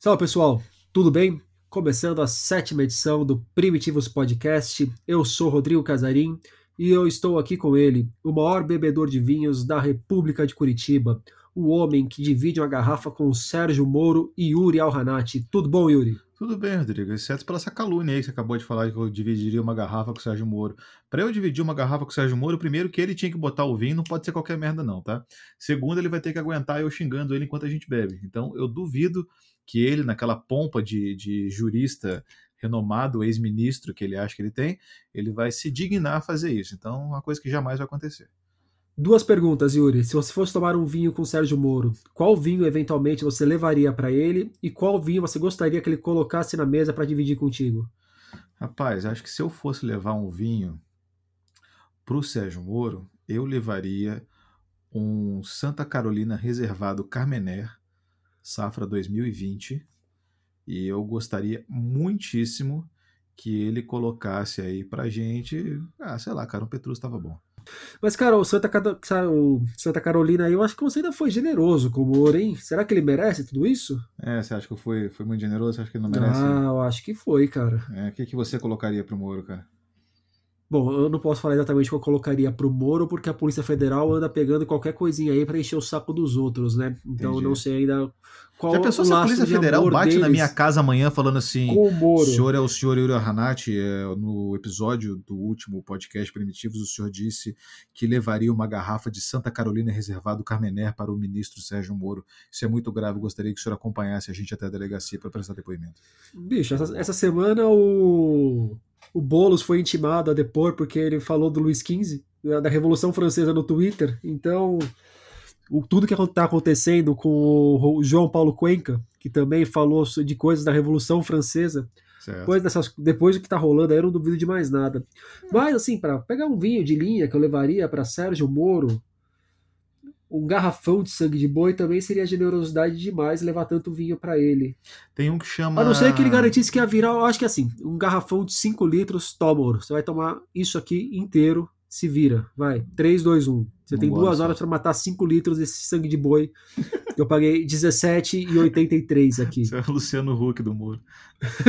Salve pessoal, tudo bem? Começando a sétima edição do Primitivos Podcast, eu sou Rodrigo Casarim e eu estou aqui com ele, o maior bebedor de vinhos da República de Curitiba, o homem que divide uma garrafa com o Sérgio Moro e Yuri Alhanati. Tudo bom, Yuri? Tudo bem, Rodrigo, exceto pela essa calúnia aí que você acabou de falar que eu dividiria uma garrafa com o Sérgio Moro. Para eu dividir uma garrafa com o Sérgio Moro, primeiro que ele tinha que botar o vinho, não pode ser qualquer merda não, tá? Segundo, ele vai ter que aguentar eu xingando ele enquanto a gente bebe. Então, eu duvido que ele, naquela pompa de, de jurista renomado, ex-ministro que ele acha que ele tem, ele vai se dignar a fazer isso. Então, é uma coisa que jamais vai acontecer. Duas perguntas, Yuri. Se você fosse tomar um vinho com Sérgio Moro, qual vinho eventualmente você levaria para ele e qual vinho você gostaria que ele colocasse na mesa para dividir contigo? Rapaz, acho que se eu fosse levar um vinho para o Sérgio Moro, eu levaria um Santa Carolina reservado Carmener, safra 2020, e eu gostaria muitíssimo que ele colocasse aí pra gente, ah, sei lá, cara, um Petrus estava bom. Mas, cara, o Santa, o Santa Carolina aí, eu acho que você ainda foi generoso com o Moro, hein? Será que ele merece tudo isso? É, você acha que eu fui, fui muito generoso? Você acha que ele não merece? Ah, eu acho que foi, cara. É, o que, que você colocaria pro Moro, cara? Bom, eu não posso falar exatamente o que eu colocaria pro Moro, porque a Polícia Federal anda pegando qualquer coisinha aí para encher o saco dos outros, né? Então eu não sei ainda qual Já pensou se a Polícia Federal bate deles? na minha casa amanhã falando assim: o senhor é o senhor Yuri Hanati, é, no episódio do último podcast Primitivos, o senhor disse que levaria uma garrafa de Santa Carolina reservado Carmener para o ministro Sérgio Moro. Isso é muito grave, gostaria que o senhor acompanhasse a gente até a delegacia para prestar depoimento. Bicho, essa, essa semana o o Boulos foi intimado a depor porque ele falou do Luiz XV, da Revolução Francesa no Twitter. Então, o, tudo que está acontecendo com o João Paulo Cuenca, que também falou de coisas da Revolução Francesa, depois, dessas, depois do que está rolando, aí eu não duvido de mais nada. Mas, assim, para pegar um vinho de linha que eu levaria para Sérgio Moro, um garrafão de sangue de boi também seria generosidade demais levar tanto vinho para ele. Tem um que chama. A não ser que ele garantisse que ia virar, eu acho que assim, um garrafão de 5 litros, toma, você vai tomar isso aqui inteiro, se vira. Vai, 3, 2, 1. Você tem duas horas para matar 5 litros desse sangue de boi. Eu paguei 17,83 aqui. Você é o Luciano Huck do Moro.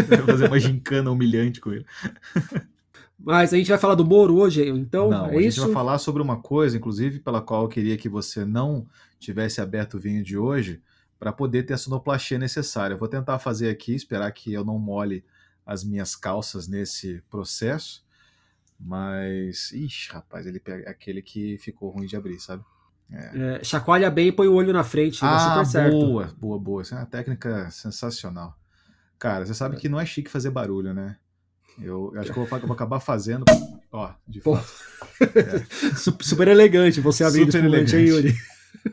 Vai fazer uma gincana humilhante com ele. Mas a gente vai falar do Moro hoje, então não, é a isso? gente vai falar sobre uma coisa, inclusive, pela qual eu queria que você não tivesse aberto o vinho de hoje, para poder ter a sonoplastia necessária. Eu vou tentar fazer aqui, esperar que eu não mole as minhas calças nesse processo, mas. Ixi, rapaz, ele pega aquele que ficou ruim de abrir, sabe? É. É, chacoalha bem e põe o olho na frente. Ah, super boa, certo. boa, boa. Essa é uma técnica sensacional. Cara, você sabe que não é chique fazer barulho, né? Eu acho que eu vou, acabar fazendo. Ó, de fato. É. Super elegante você abrir Super elegante aí, Yuri.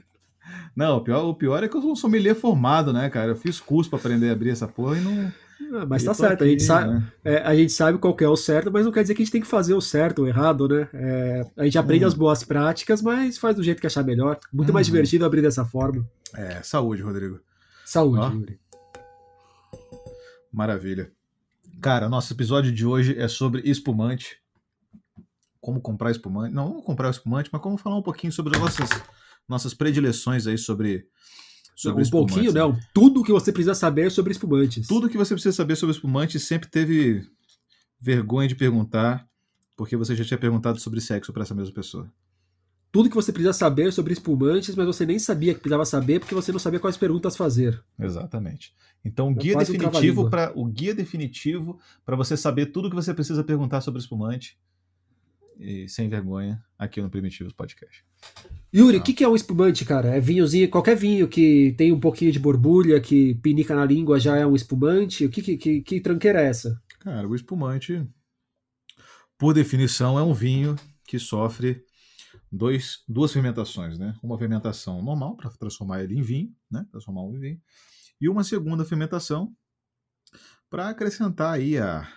Não, o pior, o pior é que eu sou um sommelier formado, né, cara? Eu fiz curso para aprender a abrir essa porra e não. Ah, mas tá certo, aqui, a, gente sabe, né? é, a gente sabe qual é o certo, mas não quer dizer que a gente tem que fazer o certo ou errado, né? É, a gente aprende hum. as boas práticas, mas faz do jeito que achar melhor. Muito hum. mais divertido abrir dessa forma. É, saúde, Rodrigo. Saúde, Ó. Yuri. Maravilha. Cara, nosso episódio de hoje é sobre espumante. Como comprar espumante. Não, vamos comprar espumante, mas como falar um pouquinho sobre as nossas, nossas predileções aí sobre. sobre um pouquinho, né? não. Tudo que você precisa saber sobre espumantes. Tudo que você precisa saber sobre espumantes sempre teve vergonha de perguntar, porque você já tinha perguntado sobre sexo para essa mesma pessoa tudo que você precisa saber sobre espumantes, mas você nem sabia que precisava saber porque você não sabia quais perguntas fazer. Exatamente. Então, o guia é definitivo para o guia definitivo para você saber tudo que você precisa perguntar sobre espumante e sem vergonha aqui no Primitivos Podcast. Yuri, o que, que é um espumante, cara? É vinhozinho, qualquer vinho que tem um pouquinho de borbulha, que pinica na língua já é um espumante? O que, que, que, que tranqueira é essa? Cara, o espumante, por definição, é um vinho que sofre dois, duas fermentações, né? Uma fermentação normal para transformar ele em vinho, né? Transformar em vinho, e uma segunda fermentação para acrescentar aí a,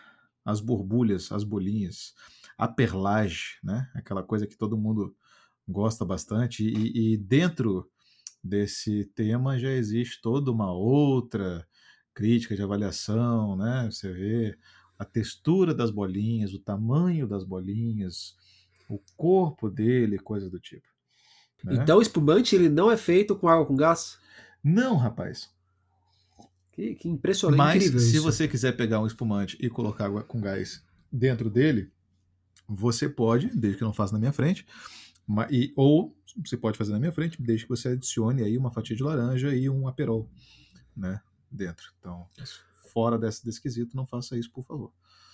as borbulhas, as bolinhas, a perlage, né? Aquela coisa que todo mundo gosta bastante e, e dentro desse tema já existe toda uma outra crítica de avaliação, né? Você vê a textura das bolinhas, o tamanho das bolinhas, o corpo dele, coisa do tipo. Né? Então o espumante ele não é feito com água com gás? Não, rapaz. Que, que impressionante. Mas se isso. você quiser pegar um espumante e colocar água com gás dentro dele, você pode, desde que não faça na minha frente, e, ou você pode fazer na minha frente, desde que você adicione aí uma fatia de laranja e um aperol, né, dentro. Então, fora desse, desse quesito, não faça isso, por favor.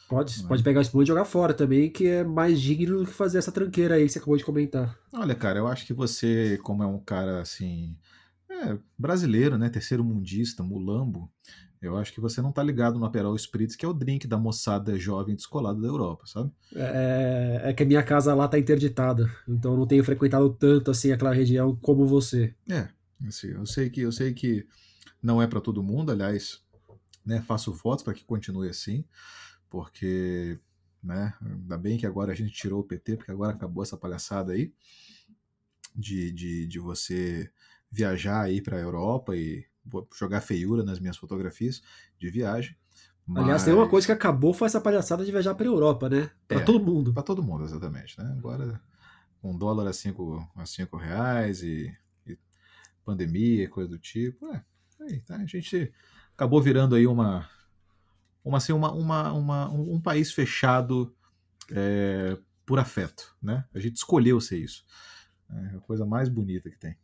Pode, é? pode pegar o espumante e jogar fora também, que é mais digno do que fazer essa tranqueira aí que você acabou de comentar. Olha, cara, eu acho que você, como é um cara assim, é, brasileiro, né, terceiro mundista, mulambo, eu acho que você não tá ligado no Aperol Spritz, que é o drink da moçada jovem descolada da Europa, sabe? É, é que a minha casa lá tá interditada, então eu não tenho frequentado tanto assim aquela região como você. É, assim, eu sei que eu sei que não é para todo mundo, aliás, né, faço votos para que continue assim, porque, né, ainda bem que agora a gente tirou o PT, porque agora acabou essa palhaçada aí de, de, de você viajar aí para a Europa e jogar feiura nas minhas fotografias de viagem. Aliás, tem uma coisa que acabou foi essa palhaçada de viajar pra Europa, né? Pra É. todo mundo. para todo mundo, exatamente, né? Agora com dólar a 5 a cinco reais e, e pandemia, coisa do tipo, é, aí, tá? a gente acabou virando aí uma uma assim uma, uma, uma- um, um país fechado é, por afeto, né? A gente escolheu ser isso. É a coisa mais bonita que tem.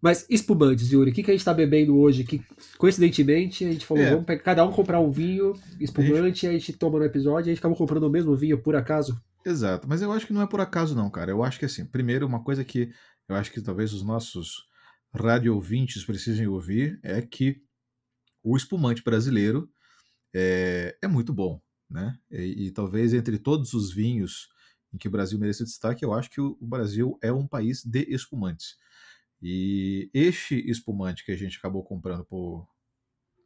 Mas espumantes, Yuri, o que, que a gente tá bebendo hoje? Que coincidentemente a gente falou, É. vamos pegar, cada um comprar um vinho espumante, a gente toma no episódio, e a gente acabou comprando o mesmo vinho por acaso. Exato, mas eu acho que não é por acaso não, cara. Eu acho que assim, primeiro uma coisa que eu acho que talvez os nossos radio ouvintes precisem ouvir é que o espumante brasileiro é, é muito bom, né? E, e talvez entre todos os vinhos em que o Brasil merece destaque, eu acho que o, Brasil é um país de espumantes. E este espumante que a gente acabou comprando por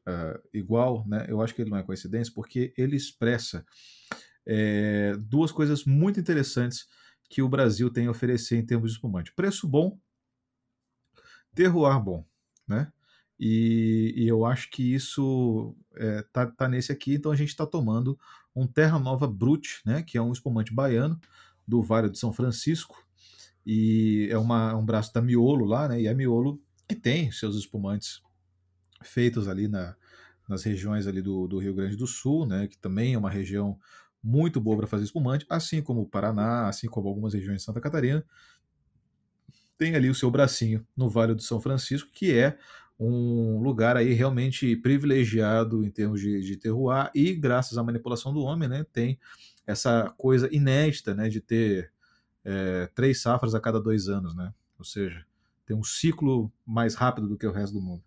ah, igual, né? Eu acho que ele não é coincidência, porque ele expressa é, duas coisas muito interessantes que o Brasil tem a oferecer em termos de espumante: preço bom, terroir bom, né? E, e eu acho que isso é, tá, tá nesse aqui, então a gente está tomando um Terra Nova Brut, né? Que é um espumante baiano do Vale de São Francisco e é uma, um braço da Miolo lá, né? E a Miolo que tem seus espumantes feitos ali na, nas regiões ali do, do Rio Grande do Sul, né? Que também é uma região muito boa para fazer espumante, assim como o Paraná, assim como algumas regiões de Santa Catarina. Tem ali o seu bracinho no Vale do São Francisco, que é um lugar aí realmente privilegiado em termos de, de terroir e graças à manipulação do homem, né, tem essa coisa inédita, né, de ter é, três safras a cada dois anos, né, ou seja, tem um ciclo mais rápido do que o resto do mundo.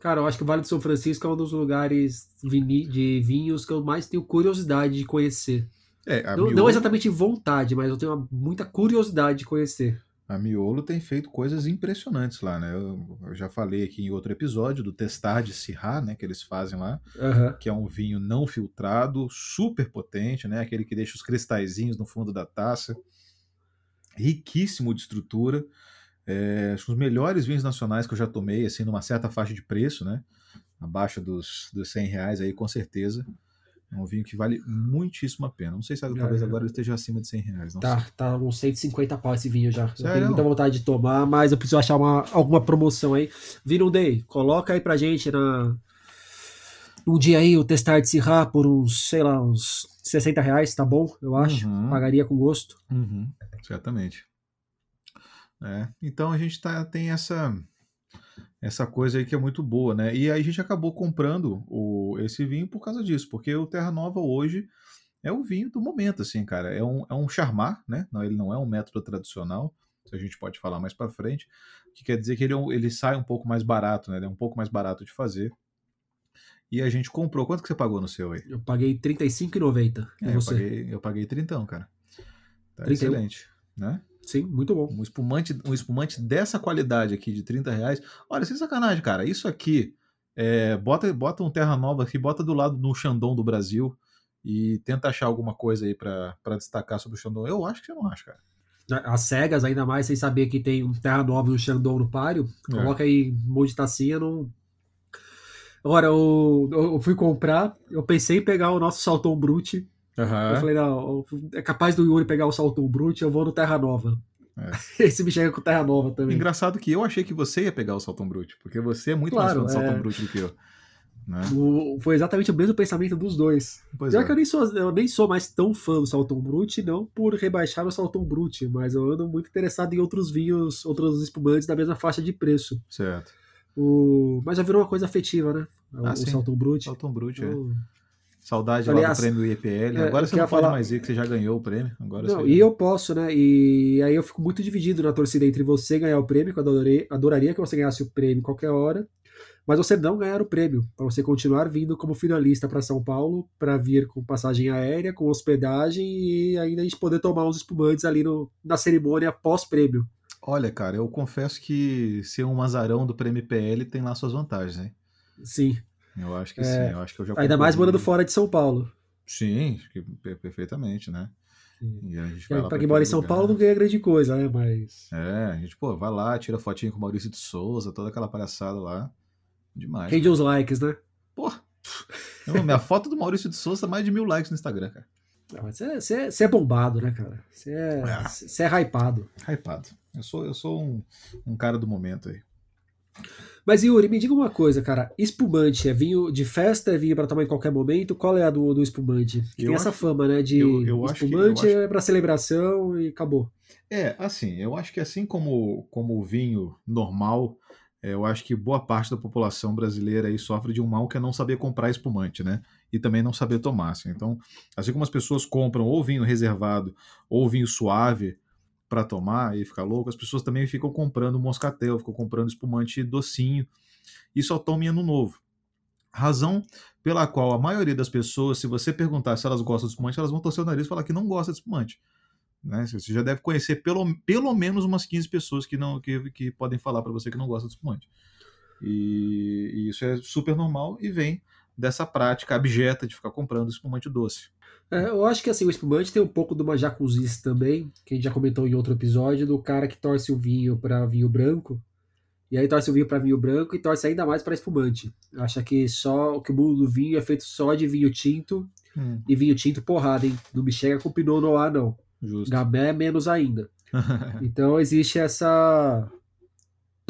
Cara, eu acho que o Vale do São Francisco é um dos lugares de vinhos que eu mais tenho curiosidade de conhecer. É, Não, Miolo, não exatamente vontade, mas eu tenho muita curiosidade de conhecer. A Miolo tem feito coisas impressionantes lá, né? Eu, eu já falei aqui em outro episódio do testar de Syrah, né, que eles fazem lá, Aham. que é um vinho não filtrado, super potente, né? Aquele que deixa os cristalzinhos no fundo da taça, riquíssimo de estrutura. É, acho que os melhores vinhos nacionais que eu já tomei, assim, numa certa faixa de preço, né? Abaixo dos, dos 100 reais aí, com certeza. É um vinho que vale muitíssimo a pena. Não sei se talvez É. agora ele esteja acima de 100 reais. Não Tá, sei. tá uns 150 pau esse vinho já. Eu Sério? tenho muita vontade de tomar, mas eu preciso achar uma, alguma promoção aí. Vira um day, coloca aí pra gente na. Um dia aí o testar de Sirra por uns, sei lá, uns 60 reais, tá bom? Eu acho. Uhum. Pagaria com gosto. Uhum, certamente. É, então a gente tá, tem essa essa coisa aí que é muito boa, né? E aí a gente acabou comprando o, esse vinho por causa disso, porque o Terra Nova hoje é o vinho do momento, assim, cara. É um, é um charmar, né? Não, ele não é um método tradicional, a gente pode falar mais para frente, que quer dizer que ele, é ele sai um pouco mais barato, né? Ele é um pouco mais barato de fazer. E a gente comprou. Quanto que você pagou no seu aí? Eu paguei R$35,90. E É, eu paguei, eu paguei 30, cara. Tá 31. excelente, né? Sim, muito bom. Um espumante, um espumante dessa qualidade aqui de 30 reais. Olha, sem sacanagem, cara. Isso aqui, é, bota, bota um Terra Nova aqui, bota do lado no Xandão do Brasil e tenta achar alguma coisa aí pra pra destacar sobre o Xandão. Eu acho que você não acha, cara. As cegas, ainda mais, sem saber que tem um Terra Nova e um Xandão no páreo, É. coloca aí tacinha, não. Agora, eu, eu fui comprar, eu pensei em pegar o nosso Salton Brute. Eu falei, não, é capaz do Yuri pegar o Salton Brute, eu vou no Terra Nova. É. Esse me chega com Terra Nova também. Engraçado que eu achei que você ia pegar o Saltão Brute, porque você é muito Claro, mais fã do é. Brute do que eu. Né? O- foi exatamente o mesmo pensamento dos dois. Pois Pior é. que eu nem, sou, eu nem sou mais tão fã do Salton Brut, não por rebaixar o Salton Brut, mas eu ando muito interessado em outros vinhos, outros espumantes da mesma faixa de preço. Certo. O, mas já virou uma coisa afetiva, né? O, Ah, o sim. Salton Brut. Salton Brut, é. Saudade lá Aliás, do prêmio IEPL. é, Agora você não pode falar- mais ir, que você já ganhou o prêmio. Agora Não, e eu posso, né? E aí eu fico muito dividido na torcida entre você ganhar o prêmio, que eu adorei- adoraria que você ganhasse o prêmio qualquer hora, mas você não ganhar o prêmio, para você continuar vindo como finalista para São Paulo, para vir com passagem aérea, com hospedagem e ainda a gente poder tomar uns espumantes ali no, na cerimônia pós-prêmio. Olha, cara, eu confesso que ser um azarão do prêmio IPL tem lá suas vantagens, hein? Sim. Eu acho que É, sim. Eu acho que eu já Ainda mais morando fora de São Paulo. Sim, perfeitamente, né? Para pra quem mora em São lugar. Paulo não ganha grande coisa, né? Mas. É, a gente, pô, vai lá, tira fotinho com o Maurício de Souza, toda aquela palhaçada lá. Demais. Rende os likes, né? Pô, eu- minha foto do Maurício de Souza tá mais de mil likes no Instagram, cara. Ah, Você é, é- é bombado, né, cara? Você é, É. é hypado. Hypado. Eu sou, eu sou um, um cara do momento aí. Mas Yuri, me diga uma coisa, cara. Espumante é vinho de festa, é vinho pra tomar em qualquer momento? Qual é a do, do espumante? Que Eu tem essa acho- fama, né? De eu- eu acho que- espumante acho- é pra celebração e acabou. É, assim, eu acho que assim como, como o vinho normal, é, eu acho que boa parte da população brasileira aí sofre de um mal que é não saber comprar espumante, né? E também não saber tomar. assim. Então, assim como as pessoas compram ou vinho reservado ou vinho suave para tomar e ficar louco, as pessoas também ficam comprando moscatel, ficam comprando espumante docinho e só tomam em ano novo. Razão pela qual a maioria das pessoas, se você perguntar se elas gostam de espumante, elas vão torcer o nariz e falar que não gosta de espumante né? Você já deve conhecer pelo, pelo menos umas 15 pessoas que não que, que podem falar para você que não gosta de espumante. E, e isso é super normal e vem dessa prática abjeta de ficar comprando espumante doce. É, eu acho que assim, o espumante tem um pouco de uma jacuzice também, que a gente já comentou em outro episódio, do cara que torce o vinho pra vinho branco, e aí torce o vinho pra vinho branco e torce ainda mais pra espumante. Acha que só que o mundo do vinho é feito só de vinho tinto, e vinho tinto porrada, hein? Não me chega com Pinot Noir, não. Justo. Gamé menos ainda. Então existe essa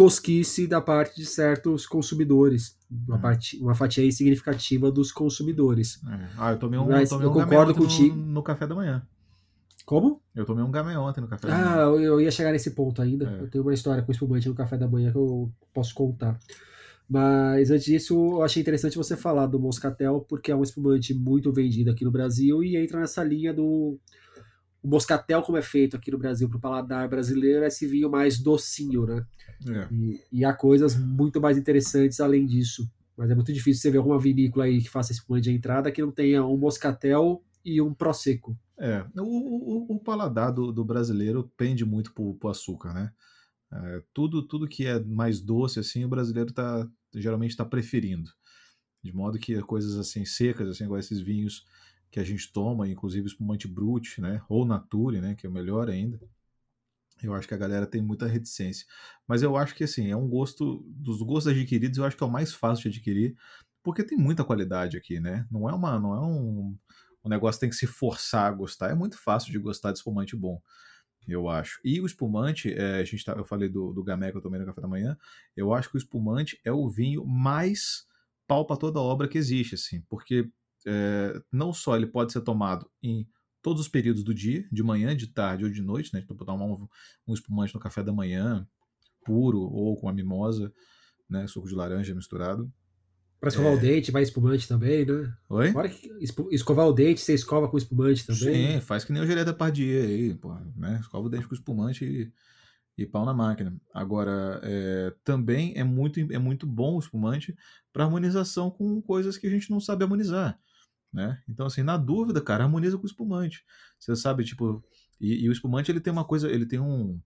tosquice da parte de certos consumidores, uma, Uhum. parte, uma fatia aí significativa dos consumidores. É. Ah, eu tomei um, Mas eu tomei um concordo contigo. No, no café da manhã. Como? Eu tomei um gamay ontem no café da Ah, manhã. eu, eu ia chegar nesse ponto ainda. É. Eu tenho uma história com espumante no café da manhã que eu posso contar. Mas antes disso, eu achei interessante você falar do Moscatel, porque é um espumante muito vendido aqui no Brasil e entra nessa linha do. O Moscatel, como é feito aqui no Brasil para o paladar brasileiro, é esse vinho mais docinho, né? É. E, e há coisas muito mais interessantes além disso. Mas é muito difícil você ver alguma vinícola aí que faça espumante de entrada que não tenha um Moscatel e um Prosecco. É, o, o, o paladar do, do brasileiro pende muito pro, pro açúcar, né? É, tudo, tudo que é mais doce, assim, o brasileiro tá, geralmente está preferindo. De modo que coisas assim secas, assim, igual esses vinhos que a gente toma, inclusive espumante brut, né? Ou nature, né? Que é o melhor ainda. Eu acho que a galera tem muita reticência. Mas eu acho que, assim, é um gosto, dos gostos adquiridos, eu acho que é o mais fácil de adquirir, porque tem muita qualidade aqui, né? Não é uma, não é um, o negócio tem que se forçar a gostar. É muito fácil de gostar de espumante bom, eu acho. E o espumante, é, a gente tá, eu falei do, do gamé que eu tomei no café da manhã, eu acho que o espumante é o vinho mais pau para toda obra que existe, assim, porque é, não só ele pode ser tomado em todos os períodos do dia, de manhã, de tarde ou de noite, né? Então, tomar um, um espumante no café da manhã, puro ou com a mimosa, né? Suco de laranja misturado. Para escovar É. o dente, vai espumante também, né? Oi? Fora que escovar o dente, você escova com espumante também. Sim, faz que nem o Gerê da Pardier aí, pô, né? Escova o dente com espumante e, e pau na máquina. Agora, é, também é muito, é muito bom o espumante para harmonização com coisas que a gente não sabe harmonizar, né? Então, assim, na dúvida, cara, harmoniza com o espumante. Você sabe, tipo, e, e o espumante ele tem uma coisa, ele tem um,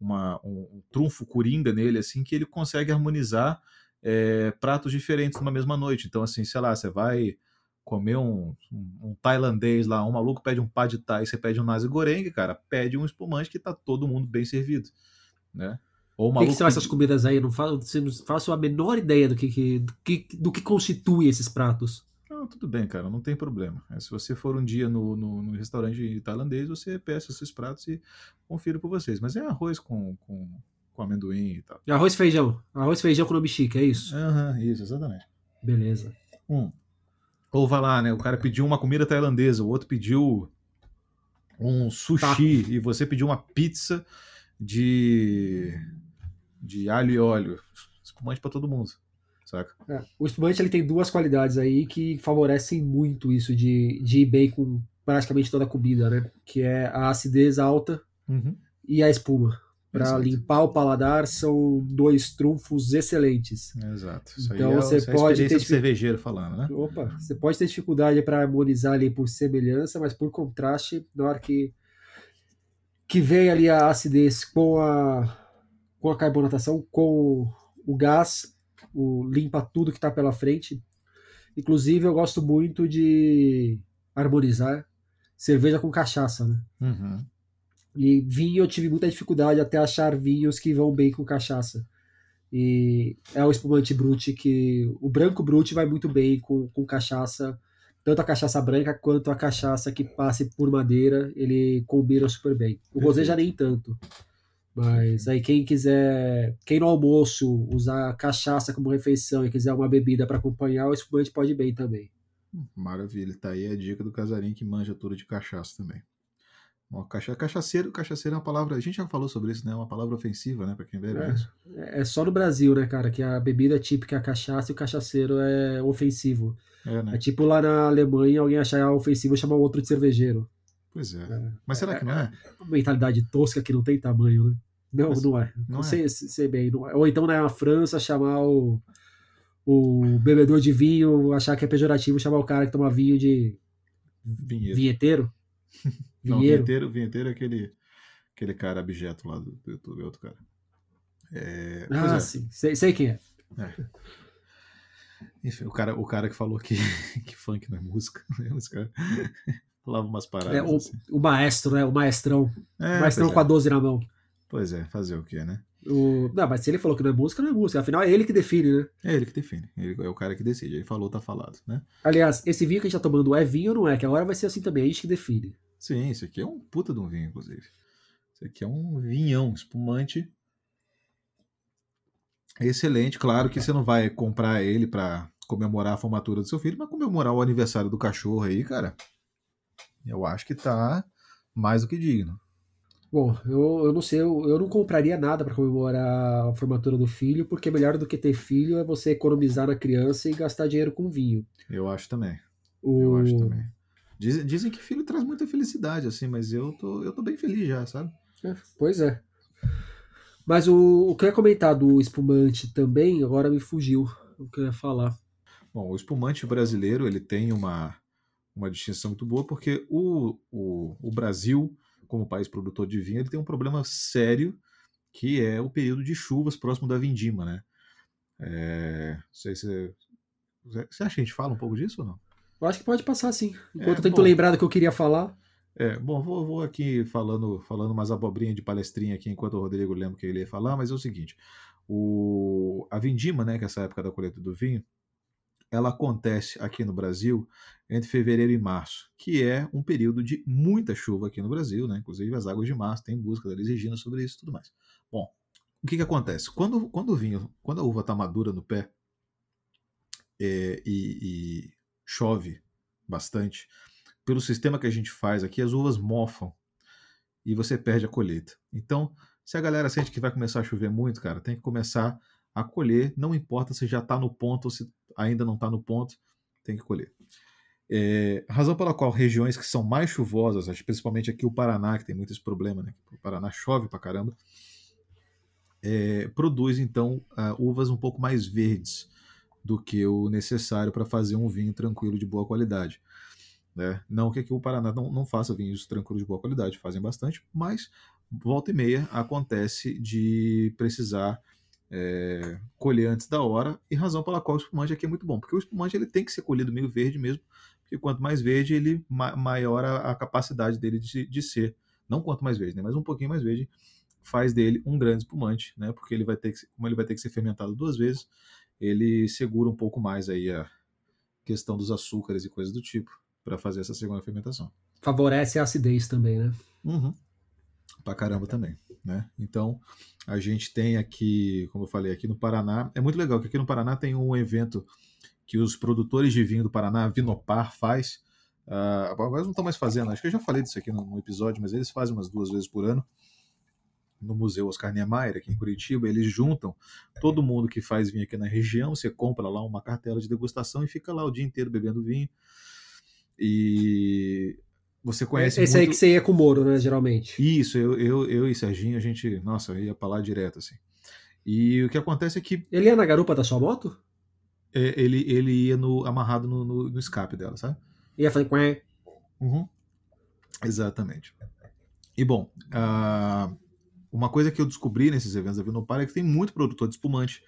uma, um, trunfo coringa nele, assim, que ele consegue harmonizar é, pratos diferentes numa mesma noite. Então, assim, sei lá, você vai comer um, um, um tailandês lá, um maluco pede um pad de thai, você pede um nasi goreng, cara, pede um espumante que tá todo mundo bem servido, né? Ou O que, que são essas comidas aí? Eu não faço, não faço a menor ideia do que, que- do que, do que constitui esses pratos. Tudo bem, cara, não tem problema. É, Se você for um dia no, no, no restaurante tailandês, você peça esses pratos e confira por vocês. Mas é arroz com, com, com amendoim e tal. Arroz e feijão. Arroz e feijão com nome chique, é isso? Aham, isso, exatamente. Beleza. Hum. Ou vai lá, né? O cara pediu uma comida tailandesa, o outro pediu um sushi tá. e você pediu uma pizza de de alho e óleo. Espumante para todo mundo. Saca? É, o espumante ele tem duas qualidades aí que favorecem muito isso de, de ir bem com praticamente toda a comida, né? Que é a acidez alta uhum. e a espuma para limpar o paladar são dois trunfos excelentes. Exato. Isso então é, você é pode ter cervejeiro falando, né? Opa, você pode ter dificuldade para harmonizar ali por semelhança, mas por contraste, na hora que que vem ali a acidez com a com a carbonatação, com o gás, o limpa tudo que está pela frente. Inclusive eu gosto muito de harmonizar cerveja com cachaça, né? Uhum. E vinho eu tive muita dificuldade até achar vinhos que vão bem com cachaça. E é o espumante Brut que. O branco Brut vai muito bem com, com cachaça. Tanto a cachaça branca quanto a cachaça que passe por madeira, ele combina super bem. O rosé já nem tanto. Mas aí quem quiser, quem no almoço usar cachaça como refeição e quiser uma bebida para acompanhar, o espumante pode ir bem também. Maravilha, tá aí a dica do casarinho que manja tudo de cachaça também. Bom, cacha, cachaceiro, cachaceiro é uma palavra, a gente já falou sobre isso, né? É uma palavra ofensiva, né? Pra quem bebe é, isso. É só no Brasil, né, cara, que a bebida típica é a cachaça e o cachaceiro é ofensivo. É, né? é tipo lá na Alemanha alguém achar ofensivo e chamar o outro de cervejeiro. Pois é. é. Mas será que não é? é? Uma mentalidade tosca que não tem tamanho, né? Não, Mas, não é. Não, não sei, é. sei bem. Não é. Ou então na França chamar o, o bebedor de vinho, achar que é pejorativo chamar o cara que toma vinho de Vinheiro. vinheteiro. Não, vinheteiro, vinheteiro é aquele, aquele cara abjeto lá do, do YouTube, é outro cara. É, ah, é. sim. Sei, sei quem é. é. Enfim, o cara, o cara que falou que, que funk não é música. Esse cara falava umas paradas. É, o, assim. o maestro, né? O maestrão. É, o maestrão com a 12 na mão. Pois é, fazer o quê, né? O... Não, mas se ele falou que não é música, não é música. Afinal, é ele que define, né? É ele que define. Ele é o cara que decide. Ele falou, tá falado, né? Aliás, esse vinho que a gente tá tomando é vinho ou não é? Que agora vai ser assim também, a gente que define. Sim, esse aqui é um puta de um vinho, inclusive. Esse aqui é um vinhão, espumante. Excelente. Claro que você não vai comprar ele para comemorar a formatura do seu filho, mas comemorar o aniversário do cachorro aí, cara. Eu acho que tá mais do que digno. Bom, eu, eu não sei, eu, eu não compraria nada para comemorar a formatura do filho, porque melhor do que ter filho é você economizar na criança e gastar dinheiro com vinho. Eu acho também. O... Eu acho também. Dizem, dizem que filho traz muita felicidade, assim, mas eu tô, eu tô bem feliz já, sabe? É, pois é. Mas o, o que eu ia comentar do espumante também, agora me fugiu o que eu ia falar. Bom, o espumante brasileiro ele tem uma, uma distinção muito boa, porque o, o, o Brasil como país produtor de vinho, ele tem um problema sério que é o período de chuvas próximo da vindima, né? É, não sei se você acha que a gente fala um pouco disso ou não? Eu acho que pode passar sim. Enquanto é, eu tento bom, lembrar do que eu queria falar. É, bom, vou, vou aqui falando falando umas abobrinhas de palestrinha aqui enquanto o Rodrigo lembra o que ele ia falar, mas é o seguinte: o, a vindima, né, que é essa época da colheita do vinho, ela acontece aqui no Brasil entre fevereiro e março, que é um período de muita chuva aqui no Brasil, né? Inclusive as águas de março, tem busca da Elis Regina sobre isso e tudo mais. Bom, o que, que acontece? Quando, quando o vinho, quando a uva está madura no pé é, e, e chove bastante, pelo sistema que a gente faz aqui, as uvas mofam e você perde a colheita. Então, se a galera sente que vai começar a chover muito, cara, tem que começar a colher, não importa se já está no ponto ou se ainda não está no ponto, tem que colher. É, razão pela qual regiões que são mais chuvosas, principalmente aqui o Paraná, que tem muito esse problema, né? O Paraná chove pra caramba, é, produz então uh, uvas um pouco mais verdes do que o necessário para fazer um vinho tranquilo de boa qualidade. Né? Não que aqui o Paraná não, não faça vinhos tranquilos de boa qualidade, fazem bastante, mas volta e meia acontece de precisar é, colher antes da hora, e razão pela qual o espumante aqui é muito bom, porque o espumante ele tem que ser colhido meio verde mesmo, porque quanto mais verde, ele maior a, a capacidade dele de, de, ser. Não quanto mais verde, né, mas um pouquinho mais verde faz dele um grande espumante, né, porque ele vai ter que, como ele vai ter que ser fermentado duas vezes, ele segura um pouco mais aí a questão dos açúcares e coisas do tipo para fazer essa segunda fermentação. Favorece a acidez também, né? Uhum. Pra caramba também, né? Então, a gente tem aqui, como eu falei, aqui no Paraná, é muito legal que aqui no Paraná tem um evento que os produtores de vinho do Paraná, Vinopar, faz. Uh, agora não estão mais fazendo, acho que eu já falei disso aqui no, no, episódio, mas eles fazem umas duas vezes por ano no Museu Oscar Niemeyer, aqui em Curitiba. Eles juntam todo mundo que faz vinho aqui na região, você compra lá uma cartela de degustação e fica lá o dia inteiro bebendo vinho. E você conhece. Esse muito... aí que você ia com o Moro, né, geralmente. Isso, eu, eu, eu e Serginho, a gente, nossa, ia pra lá direto, assim. E o que acontece é que. Ele ia na garupa da sua moto? É, ele, ele ia no, amarrado no, no, no escape dela, sabe? Ia fazer uhum. Exatamente. E bom, uh, uma coisa que eu descobri nesses eventos da Vinopar é que tem muito produtor de espumante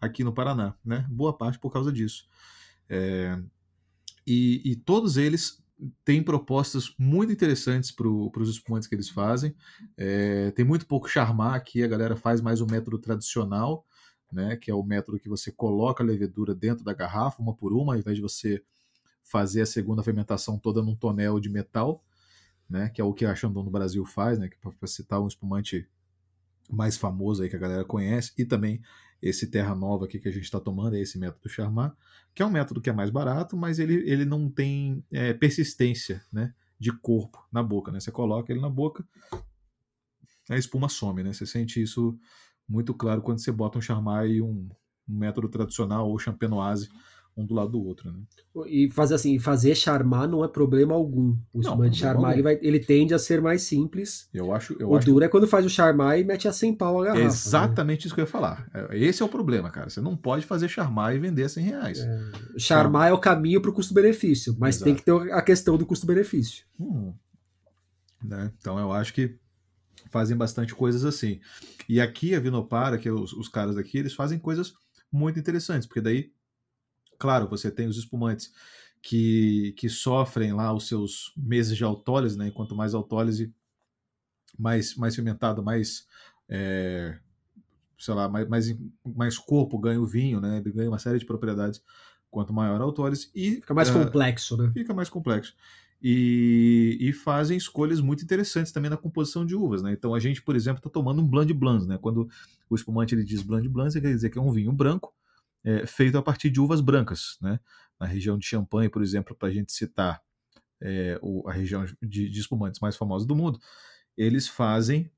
aqui no Paraná, né? Boa parte por causa disso. É, e, e, todos eles têm propostas muito interessantes para os espumantes que eles fazem. É, tem muito pouco charmar aqui, a galera faz mais o método tradicional, né, que é o método que você coloca a levedura dentro da garrafa, uma por uma, ao invés de você fazer a segunda fermentação toda num tonel de metal, né, que é o que a Chandon no Brasil faz, né, que para citar um espumante mais famoso aí que a galera conhece, e também esse Terra Nova aqui que a gente está tomando, é esse método Charmat, que é um método que é mais barato, mas ele, ele não tem é, persistência né, de corpo na boca. Né? Você coloca ele na boca, a espuma some, né? Você sente isso muito claro quando você bota um Charmat e um, um método tradicional ou champenoise um do lado do outro, né? E fazer assim, fazer charmar não é problema algum. O não, de charmar ele, vai, ele tende a ser mais simples. Eu acho. Eu o acho duro que... é quando faz o charmar e mete a 100 pau a garrafa. Né? Exatamente né? isso que eu ia falar. É, esse é o problema, cara. Você não pode fazer charmar e vender a 100 reais. É, charmar é o caminho para o custo-benefício, mas Exato. tem que ter a questão do custo-benefício. Hum. Né? Então eu acho que fazem bastante coisas assim. E aqui a Vinopara, que é os, os caras daqui, eles fazem coisas muito interessantes, porque daí Claro, você tem os espumantes que, que sofrem lá os seus meses de autólise, né? Quanto mais autólise, mais, mais fermentado, mais, é, sei lá, mais, mais, mais corpo ganha o vinho, né? Ele ganha uma série de propriedades quanto maior a autólise. E, fica mais uh, complexo, né? Fica mais complexo. E, e, fazem escolhas muito interessantes também na composição de uvas, né? Então a gente, por exemplo, está tomando um Blanc Blanc, né? Quando o espumante ele diz Blanc Blanc, quer dizer que é um vinho branco é, feito a partir de uvas brancas. Né? Na região de Champagne, por exemplo, para a gente citar é, o, a região de, de espumantes mais famosa do mundo, eles fazem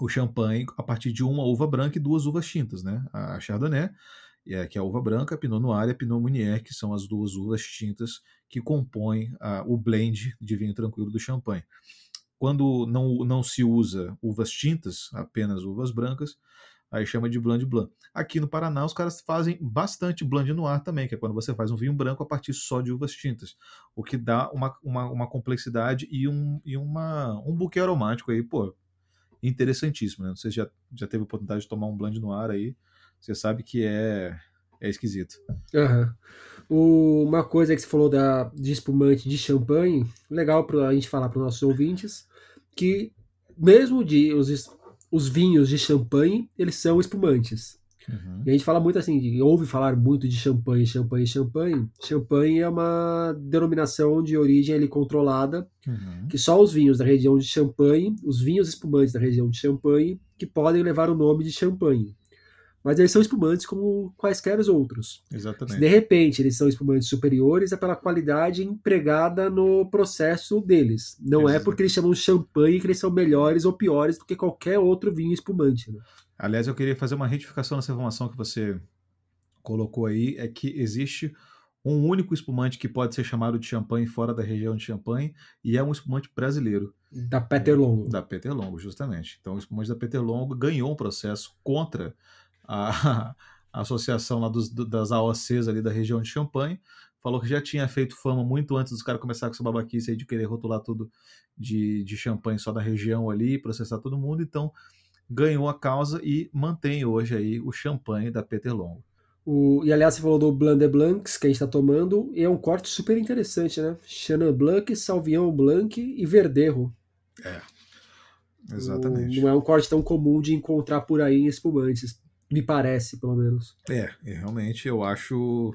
o champanhe a partir de uma uva branca e duas uvas tintas, né? A Chardonnay, é, que é a uva branca, a Pinot Noir e a Pinot Meunier, que são as duas uvas tintas que compõem a, o blend de vinho tranquilo do champanhe. Quando não, não se usa uvas tintas, apenas uvas brancas, aí chama de Blanc Blanc. Aqui no Paraná, os caras fazem bastante Blanc Noir também, que é quando você faz um vinho branco a partir só de uvas tintas, o que dá uma, uma, uma complexidade e, um, e uma, um buquê aromático aí, pô, interessantíssimo, né? Você já, já teve a oportunidade de tomar um Blanc Noir aí, você sabe que é, é esquisito. Uhum. Uma coisa que você falou da, de espumante de champanhe, legal para a gente falar para os nossos ouvintes, que mesmo de os, os vinhos de champanhe, eles são espumantes. Uhum. E a gente fala muito assim, ouve falar muito de champanhe, champanhe, champanhe. Champanhe é uma denominação de origem ali controlada, uhum. que só os vinhos da região de Champagne, os vinhos espumantes da região de Champagne, que podem levar o nome de champanhe mas eles são espumantes como quaisquer os outros. Exatamente. Se de repente eles são espumantes superiores, é pela qualidade empregada no processo deles. Não Exatamente. é porque eles chamam champanhe que eles são melhores ou piores do que qualquer outro vinho espumante. Né? Aliás, eu queria fazer uma retificação nessa informação que você colocou aí, é que existe um único espumante que pode ser chamado de champanhe fora da região de Champagne e é um espumante brasileiro. Da Peter Longo. Da Peter Longo, justamente. Então, o espumante da Peter Longo ganhou um processo contra a, a associação lá dos, das AOCs ali da região de Champagne, falou que já tinha feito fama muito antes dos caras começarem com essa babaquice aí de querer rotular tudo de, de champanhe só da região ali, processar todo mundo, então ganhou a causa e mantém hoje aí o champanhe da Peter Longo. O, e aliás, você falou do Blanc de Blancs que a gente está tomando, e é um corte super interessante, né? Chenin Blanc, Sauvignon Blanc e Verdejo. É, exatamente. O, não é um corte tão comum de encontrar por aí em espumantes. Me parece, pelo menos. É, realmente eu acho.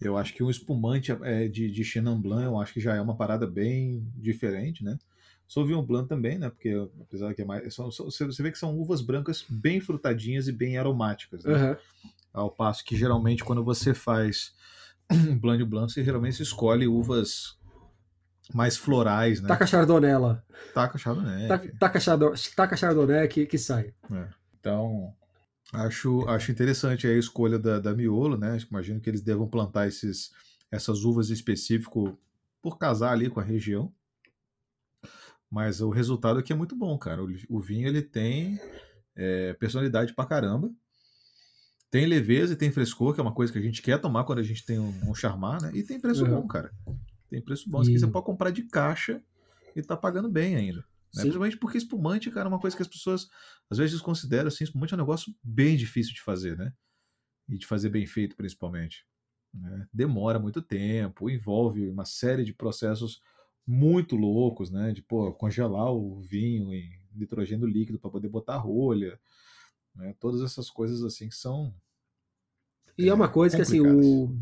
Eu acho que um espumante é, de, de Chenin Blanc, eu acho que já é uma parada bem diferente, né? Sauvignon Blanc também, né? Porque apesar que é mais. São, você vê que são uvas brancas bem frutadinhas e bem aromáticas, né? Uhum. Ao passo que geralmente quando você faz Blanc Blanc, você geralmente escolhe uvas mais florais, né? Taca Chardonnay lá. Taca Chardonnay. Taca, taca, Chardonnay, taca Chardonnay que, que sai. É. Então, acho, acho interessante a escolha da, da Miolo, né? Imagino que eles devam plantar esses, essas uvas específico por casar ali com a região. Mas o resultado aqui é muito bom, cara. O, o vinho ele tem é, personalidade pra caramba. Tem leveza e tem frescor, que é uma coisa que a gente quer tomar quando a gente tem um, um charmar, né? E tem preço bom, cara. Tem preço bom. E... Você pode comprar de caixa e tá pagando bem ainda. Né? Principalmente porque espumante, cara, é uma coisa que as pessoas às vezes consideram assim, espumante é um negócio bem difícil de fazer, né? E de fazer bem feito, principalmente. Né? Demora muito tempo, envolve uma série de processos muito loucos, né? De pô, congelar o vinho em nitrogênio líquido para poder botar rolha, né? Todas essas coisas assim que são e é, é uma coisa que assim, o,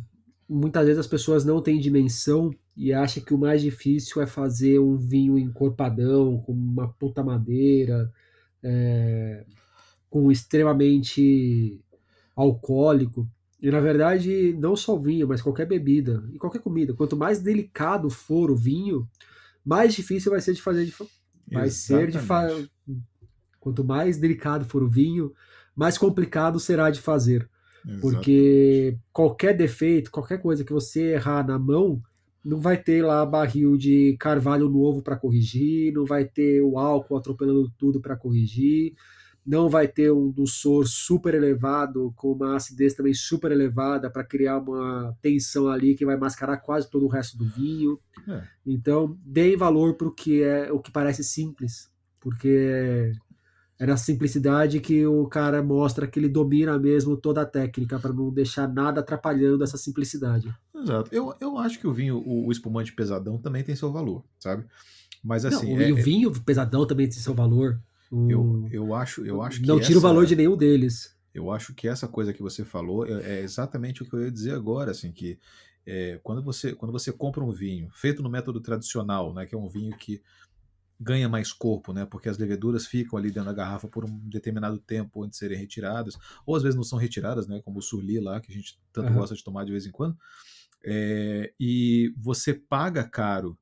muitas vezes as pessoas não têm dimensão e acham que o mais difícil é fazer um vinho encorpadão, com uma puta madeira, é, com extremamente alcoólico. E na verdade, não só o vinho, mas qualquer bebida e qualquer comida. Quanto mais delicado for o vinho, mais difícil vai ser de fazer. De, vai ser de fazer. Quanto mais delicado for o vinho, mais complicado será de fazer. Porque qualquer defeito, qualquer coisa que você errar na mão, não vai ter lá barril de carvalho novo para corrigir, não vai ter o álcool atropelando tudo para corrigir, não vai ter um dulçor super elevado com uma acidez também super elevada para criar uma tensão ali que vai mascarar quase todo o resto do vinho. É. Então, deem valor para o que é o que parece simples, porque é na simplicidade que o cara mostra que ele domina mesmo toda a técnica para não deixar nada atrapalhando essa simplicidade. Exato. Eu, eu acho que o vinho, o, o espumante pesadão também tem seu valor, sabe? Mas assim. Não, é, o é vinho pesadão também tem seu valor. Eu, eu acho, eu acho que. Não tira essa, o valor de nenhum deles. Eu acho que essa coisa que você falou é, é exatamente o que eu ia dizer agora, assim, que é, quando, você, quando você compra um vinho feito no método tradicional, né, que é um vinho que ganha mais corpo, né? Porque as leveduras ficam ali dentro da garrafa por um determinado tempo antes de serem retiradas, ou às vezes não são retiradas, né? Como o surli lá, que a gente tanto uhum. gosta de tomar de vez em quando. É, e você paga caro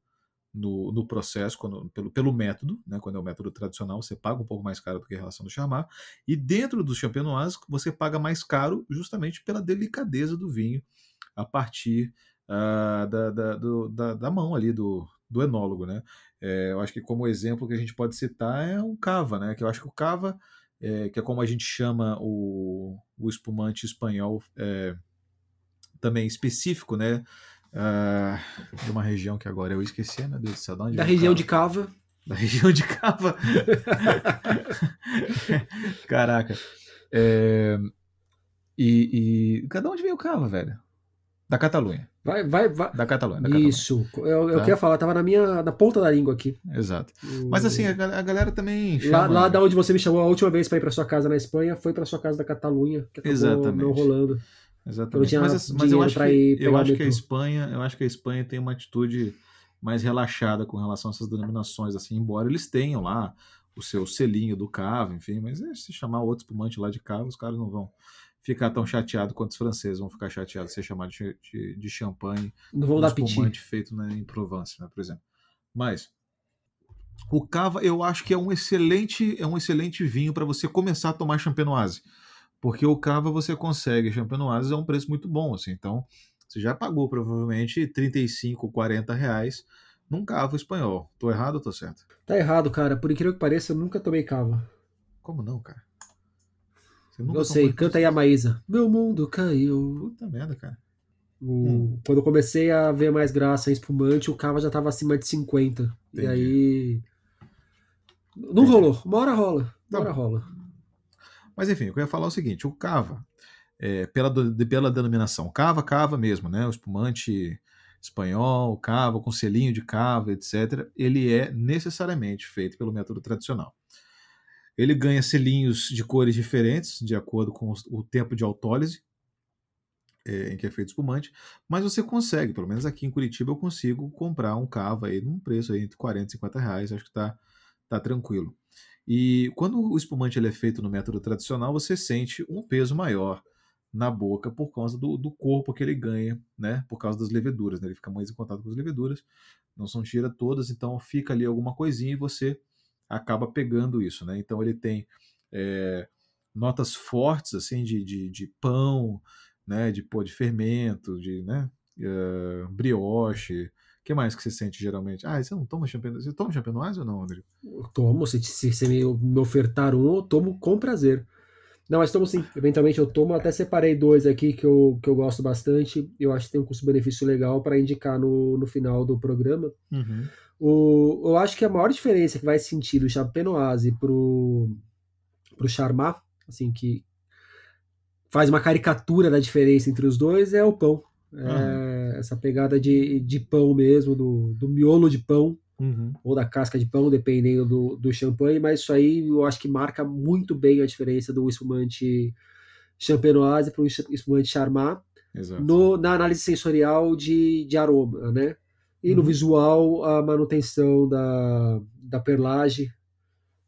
no, no processo, quando, pelo, pelo método, né? Quando é o método tradicional, você paga um pouco mais caro do que a relação do chamar. E dentro dos champenoise, você paga mais caro justamente pela delicadeza do vinho a partir uh, da, da, do, da, da mão ali do, do enólogo, né? É, eu acho que como exemplo que a gente pode citar é o cava, né? Que eu acho que o cava, é, que é como a gente chama o, o espumante espanhol, é, também específico, né? Uh, de uma região que agora eu esqueci, meu Deus do céu. da região de Cava. Da região de Cava. Caraca. É, e, e. Cada onde veio o Cava, velho? Da Catalunha. Vai, vai, vai. Da Catalunha. Da Isso. Catalunha. Eu, eu tá? queria falar, tava na minha na ponta da língua aqui. Exato. Mas assim, a, a galera também. Chama... Lá, lá da onde você me chamou a última vez para ir para sua casa na Espanha, foi para sua casa da Catalunha, que Exatamente. não rolando. Exatamente. Eu mas, mas eu acho, que, eu acho que a Espanha, eu acho que a Espanha tem uma atitude mais relaxada com relação a essas denominações, assim, embora eles tenham lá o seu selinho do cava, enfim, mas é, se chamar outro espumante lá de cava, os caras não vão ficar tão chateado quanto os franceses vão ficar chateados de ser chamado de, de, de champanhe. Não vão dar espumante feito né, em Provence, né, por exemplo. Mas o cava eu acho que é um excelente é um excelente vinho para você começar a tomar champenoise, porque o cava você consegue champenoise é um preço muito bom, assim. Então você já pagou provavelmente 35, 40 reais num cava espanhol. Tô errado ou tô certo? Tá errado, cara. Por incrível que pareça, eu nunca tomei cava. Como não, cara? Eu sei, canta aí a Maísa. Meu mundo caiu. Puta merda, cara. O... Hum. Quando eu comecei a ver mais graça em espumante, o cava já tava acima de 50. Entendi. E aí. Não Entendi. rolou. Uma hora rola. Uma hora rola. Mas enfim, eu ia falar é o seguinte: o cava, é, pela, pela denominação, cava, cava mesmo, né? O espumante espanhol, cava, com selinho de cava, etc., ele é necessariamente feito pelo método tradicional. Ele ganha selinhos de cores diferentes, de acordo com o tempo de autólise é, em que é feito espumante, mas você consegue, pelo menos aqui em Curitiba eu consigo comprar um cava aí num preço aí entre 40 e 50 reais, acho que tá, tá tranquilo. E quando o espumante ele é feito no método tradicional, você sente um peso maior na boca por causa do, do corpo que ele ganha, né? Por causa das leveduras, né? Ele fica mais em contato com as leveduras, não são tira todas, então fica ali alguma coisinha e você acaba pegando isso, né? Então ele tem é, notas fortes assim de, de, de, pão, né? De pô, de fermento, de né? Uh, brioche. O que mais que você sente geralmente? Ah, você não toma champenoise? Você toma champenoise ou não, André? Eu tomo, se, se você me, me ofertar um, eu tomo com prazer. Não, mas tomo sim. Eventualmente eu tomo. Até separei dois aqui que eu, que eu gosto bastante. Eu acho que tem um custo-benefício legal para indicar no, no final do programa. Uhum. O, eu acho que a maior diferença que vai sentir do Champenoise pro, pro Charmat, assim, que faz uma caricatura da diferença entre os dois, é o pão. É uhum. Essa pegada de, de pão mesmo, do, do miolo de pão uhum. ou da casca de pão, dependendo do, do champanhe, mas isso aí eu acho que marca muito bem a diferença do espumante champenoise para o espumante charmat no, na análise sensorial de, de aroma, né? E uhum. no visual, a manutenção da, da perlage.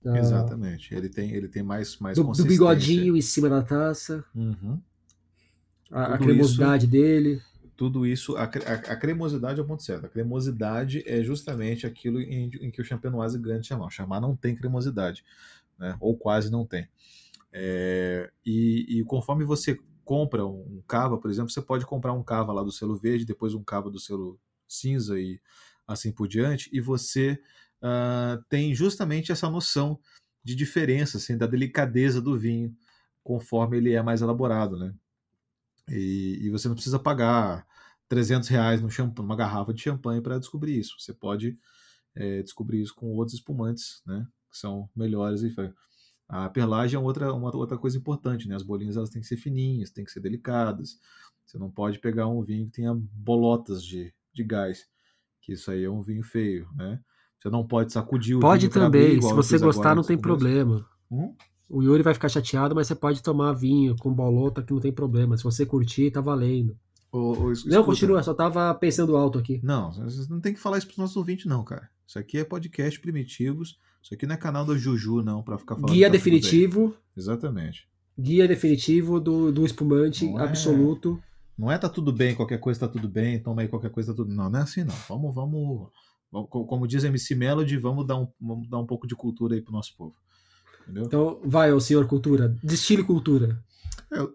Da, Exatamente. Ele tem, ele tem mais, mais do, do bigodinho em cima da taça. Uhum. A, a, cremosidade isso, dele tudo isso, a, a, a, cremosidade é o ponto certo. A cremosidade é justamente aquilo em, em que o champenoise ganha de chamar. O chamar não tem cremosidade, né? ou quase não tem. É, e, e, conforme você compra um cava, por exemplo, você pode comprar um cava lá do selo verde, depois um cava do selo cinza e assim por diante, e você uh, tem justamente essa noção de diferença, assim, da delicadeza do vinho, conforme ele é mais elaborado, né? E, e, você não precisa pagar 300 reais numa garrafa de champanhe para descobrir isso. Você pode é, descobrir isso com outros espumantes, né? Que são melhores. A perlagem é outra, uma outra coisa importante, né? As bolinhas elas têm que ser fininhas, têm que ser delicadas. Você não pode pegar um vinho que tenha bolotas de, de gás, que isso aí é um vinho feio, né? Você não pode sacudir o pode vinho. Pode também, se você gostar não tem problema. Hum? O Yuri vai ficar chateado, mas você pode tomar vinho com bolota que não tem problema. Se você curtir, tá valendo. não, continua, só tava pensando alto aqui. Não, você não tem que falar isso pros nossos ouvintes, não, cara. Isso aqui é podcast primitivos. Isso aqui não é canal da Juju, não, para ficar falando. Guia tá definitivo. Exatamente. Guia definitivo do, do espumante não é- absoluto. É, não é tá tudo bem, qualquer coisa tá tudo bem, toma aí qualquer coisa tá tudo. Não, não é assim, não. Vamos, vamos. Como diz MC Melody, vamos dar um, vamos dar um pouco de cultura aí pro nosso povo. Entendeu? Então, vai, ô senhor cultura. Destile cultura.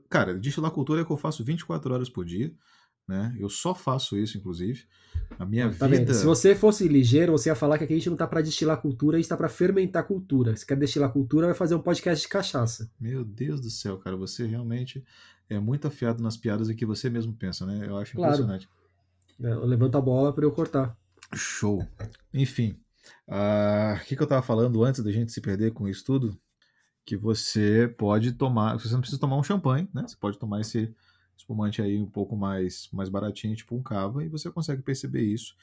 Cara, destilar cultura é que eu faço 24 horas por dia. Né? Eu só faço isso, inclusive. A minha tá vida. Vendo? Se você fosse ligeiro, você ia falar que aqui a gente não tá para destilar cultura, a gente tá para fermentar cultura. Se quer destilar cultura, vai fazer um podcast de cachaça. Meu Deus do céu, cara, você realmente é muito afiado nas piadas e que você mesmo pensa, né? Eu acho claro. impressionante. É, eu levanto a bola para eu cortar. Show. Enfim, ah, o que, que eu tava falando antes da gente se perder com isso tudo? que você pode tomar, você não precisa tomar um champanhe, né? Você pode tomar esse espumante aí um pouco mais, mais baratinho, tipo um cava, e você consegue perceber isso.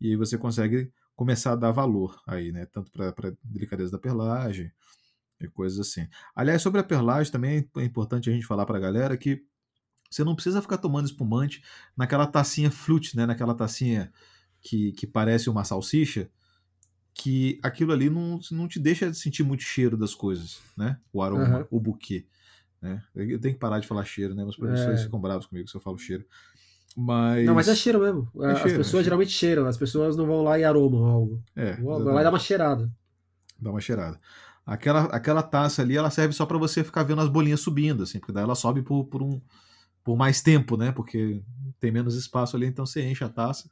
E aí você consegue começar a dar valor aí, né? Tanto para a delicadeza da perlagem e coisas assim. Aliás, sobre a perlagem também é importante a gente falar para a galera que você não precisa ficar tomando espumante naquela tacinha flute, né? Naquela tacinha que, que parece uma salsicha, que aquilo ali não, não te deixa sentir muito cheiro das coisas, né? O aroma, uhum. o buquê. Né? Eu tenho que parar de falar cheiro, né? Os professores é. ficam bravos comigo se eu falo cheiro. Mas... Não, mas é cheiro mesmo. É As cheiro, pessoas é geralmente cheiram, as pessoas não vão lá e aromam algo. É. Vai lá e dá uma cheirada. Dá uma cheirada. Aquela, aquela taça ali, ela serve só para você ficar vendo as bolinhas subindo, assim, porque daí ela sobe por, por, um, por mais tempo, né? Porque tem menos espaço ali, então você enche a taça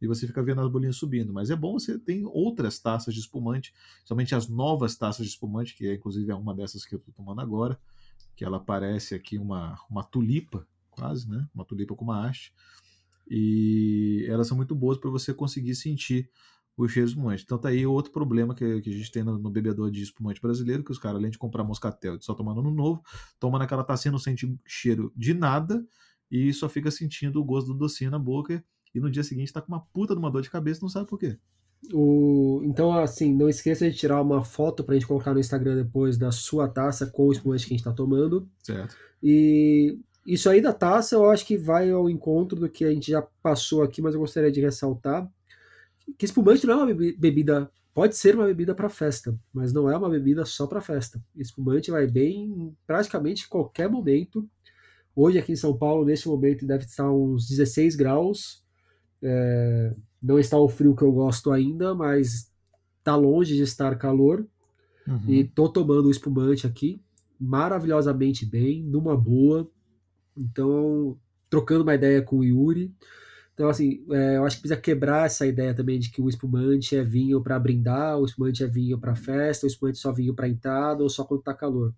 e você fica vendo as bolinhas subindo. Mas é bom você ter outras taças de espumante, somente as novas taças de espumante, que é, inclusive é uma dessas que eu estou tomando agora, que ela parece aqui uma, uma tulipa, quase, né? Uma tulipa com uma haste. E elas são muito boas para você conseguir sentir o cheiro de espumante. Então tá aí outro problema que, que a gente tem no, no, bebedor de espumante brasileiro, que os caras, além de comprar moscatel e só tomando no novo, toma naquela tacinha, não sente cheiro de nada e só fica sentindo o gosto do docinho na boca e no dia seguinte tá com uma puta de uma dor de cabeça, não sabe por quê. O... Então, assim, não esqueça de tirar uma foto pra gente colocar no Instagram depois da sua taça com o espumante que a gente tá tomando. Certo. E isso aí da taça eu acho que vai ao encontro do que a gente já passou aqui, mas eu gostaria de ressaltar que espumante não é uma bebida, pode ser uma bebida para festa, mas não é uma bebida só para festa. Espumante vai bem em praticamente qualquer momento Hoje aqui em São Paulo, neste momento, deve estar uns 16 graus. É, não está o frio que eu gosto ainda, mas está longe de estar calor. Uhum. E tô tomando o espumante aqui maravilhosamente bem, numa boa. Então, trocando uma ideia com o Yuri. Então, assim, é, eu acho que precisa quebrar essa ideia também de que o espumante é vinho para brindar, o espumante é vinho para festa, o espumante é só vinho para entrada ou só quando tá calor.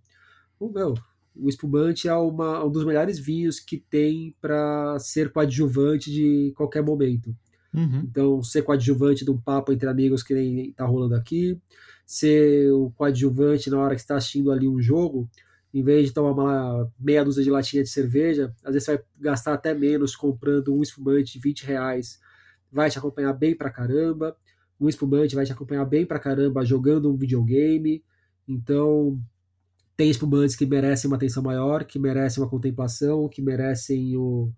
O meu, o espumante é uma, um dos melhores vinhos que tem para ser coadjuvante de qualquer momento. Uhum. Então, ser coadjuvante de um papo entre amigos que nem tá rolando aqui, ser o coadjuvante na hora que está assistindo ali um jogo, em vez de tomar uma meia dúzia de latinha de cerveja, às vezes você vai gastar até menos comprando um espumante de 20 reais, vai te acompanhar bem pra caramba, um espumante vai te acompanhar bem pra caramba jogando um videogame, então tem espumantes que merecem uma atenção maior, que merecem uma contemplação, que merecem o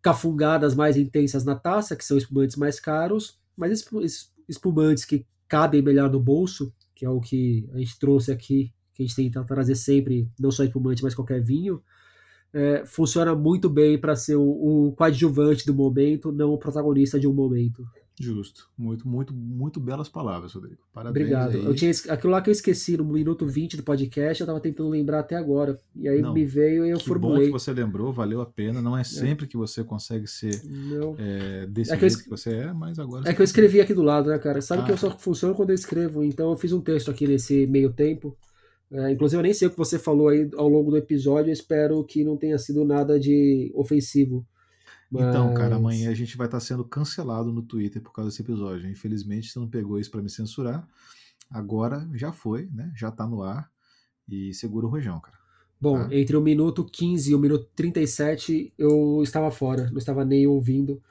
cafungadas mais intensas na taça, que são espumantes mais caros, mas espumantes que cabem melhor no bolso, que é o que a gente trouxe aqui, que a gente tenta trazer sempre, não só espumante, mas qualquer vinho, é, funciona muito bem para ser o, o coadjuvante do momento, não o protagonista de um momento. Justo. Muito, muito, muito belas palavras, Rodrigo. Parabéns. Obrigado. Aí. Eu tinha, aquilo lá que eu esqueci no minuto 20 do podcast, eu tava tentando lembrar até agora. E aí Não, me veio e eu que formulei. bom que você lembrou, valeu a pena. Não é, é. sempre é. que você consegue ser. É, desse é que, que você é, mas agora. É que eu escrevi aqui do lado, né, cara? Sabe ah. que eu só funciono quando eu escrevo. Então eu fiz um texto aqui nesse meio tempo. É, inclusive, eu nem sei o que você falou aí ao longo do episódio. Eu espero que não tenha sido nada de ofensivo. Mas... Então, cara, amanhã a gente vai estar sendo cancelado no Twitter por causa desse episódio. Infelizmente, você não pegou isso para me censurar. Agora já foi, né? Já tá no ar. E segura o rojão, cara. Bom, tá? entre o minuto 15 e o minuto 37 eu estava fora, não estava nem ouvindo.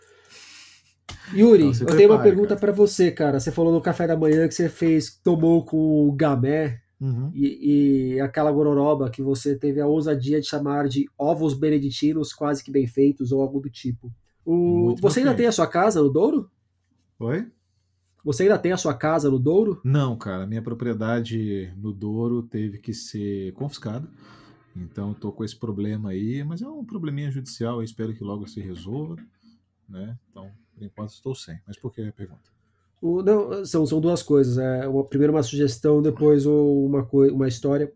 Yuri, então, eu tenho uma pergunta para você, cara. Você falou no café da manhã que você fez, tomou com o gamé Uhum. E, e, aquela gororoba que você teve a ousadia de chamar de ovos beneditinos quase que bem feitos ou algo do tipo. O, você ainda tem a sua casa no Douro? Oi? Você ainda tem a sua casa no Douro? Não, cara. Minha propriedade no Douro teve que ser confiscada. Então estou com esse problema aí, mas é um probleminha judicial. Eu espero que logo se resolva, né? Então, por enquanto estou sem. Mas por que a pergunta? O, não, são, são duas coisas. É, uma, primeiro uma sugestão, depois uma, uma história.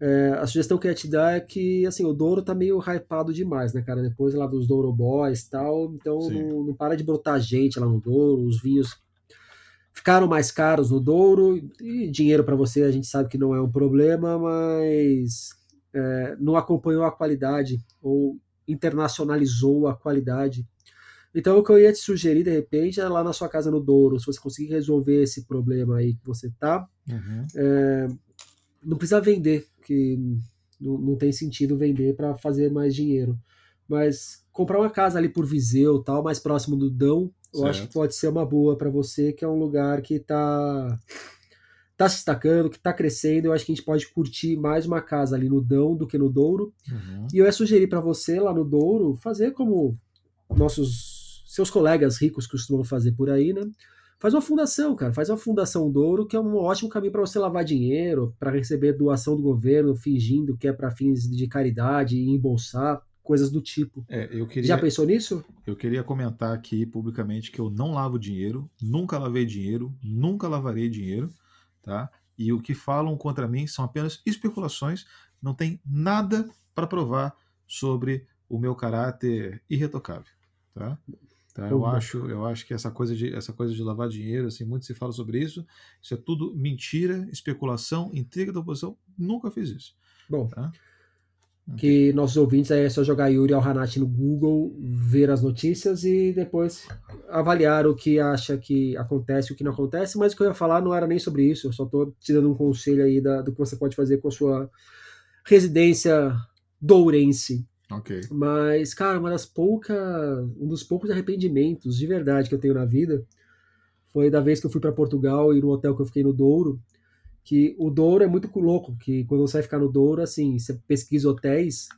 É, a sugestão que eu ia te dar é que assim, o Douro tá meio hypado demais, né, cara? Depois lá dos Douro Boys e tal, então não, não, para de brotar gente lá no Douro, os vinhos ficaram mais caros no Douro, e dinheiro para você a gente sabe que não é um problema, mas é, não acompanhou a qualidade ou internacionalizou a qualidade então, o que eu ia te sugerir, de repente, é lá na sua casa no Douro, se você conseguir resolver esse problema aí que você tá, uhum. é, não precisa vender, que não, não tem sentido vender para fazer mais dinheiro. Mas comprar uma casa ali por Viseu, tal, mais próximo do Dão, eu certo. acho que pode ser uma boa para você, que é um lugar que tá tá se destacando, que está crescendo. Eu acho que a gente pode curtir mais uma casa ali no Dão do que no Douro. Uhum. E eu ia sugerir para você lá no Douro fazer como nossos seus colegas ricos costumam fazer por aí, né? Faz uma fundação, cara. Faz uma fundação Douro, que é um ótimo caminho para você lavar dinheiro, para receber doação do governo, fingindo que é para fins de caridade e embolsar, coisas do tipo. É, eu queria, Já pensou nisso? Eu queria comentar aqui publicamente que eu não lavo dinheiro, nunca lavei dinheiro, nunca lavarei dinheiro, tá? E o que falam contra mim são apenas especulações, não tem nada para provar sobre o meu caráter irretocável, tá? Tá? Eu, acho, eu acho que essa coisa, de, essa coisa de lavar dinheiro, assim, muito se fala sobre isso. Isso é tudo mentira, especulação, intriga da oposição. Nunca fiz isso. Bom, tá? que nossos ouvintes aí é só jogar Yuri Alhanati no Google, ver as notícias e depois avaliar o que acha que acontece e o que não acontece. Mas o que eu ia falar não era nem sobre isso. Eu só estou te dando um conselho aí da, do que você pode fazer com a sua residência dourense. Ok. Mas, cara, uma das poucas. Um dos poucos arrependimentos de verdade que eu tenho na vida foi da vez que eu fui para Portugal e no hotel que eu fiquei no Douro. Que o Douro é muito louco, que quando você vai ficar no Douro, assim, você pesquisa hotéis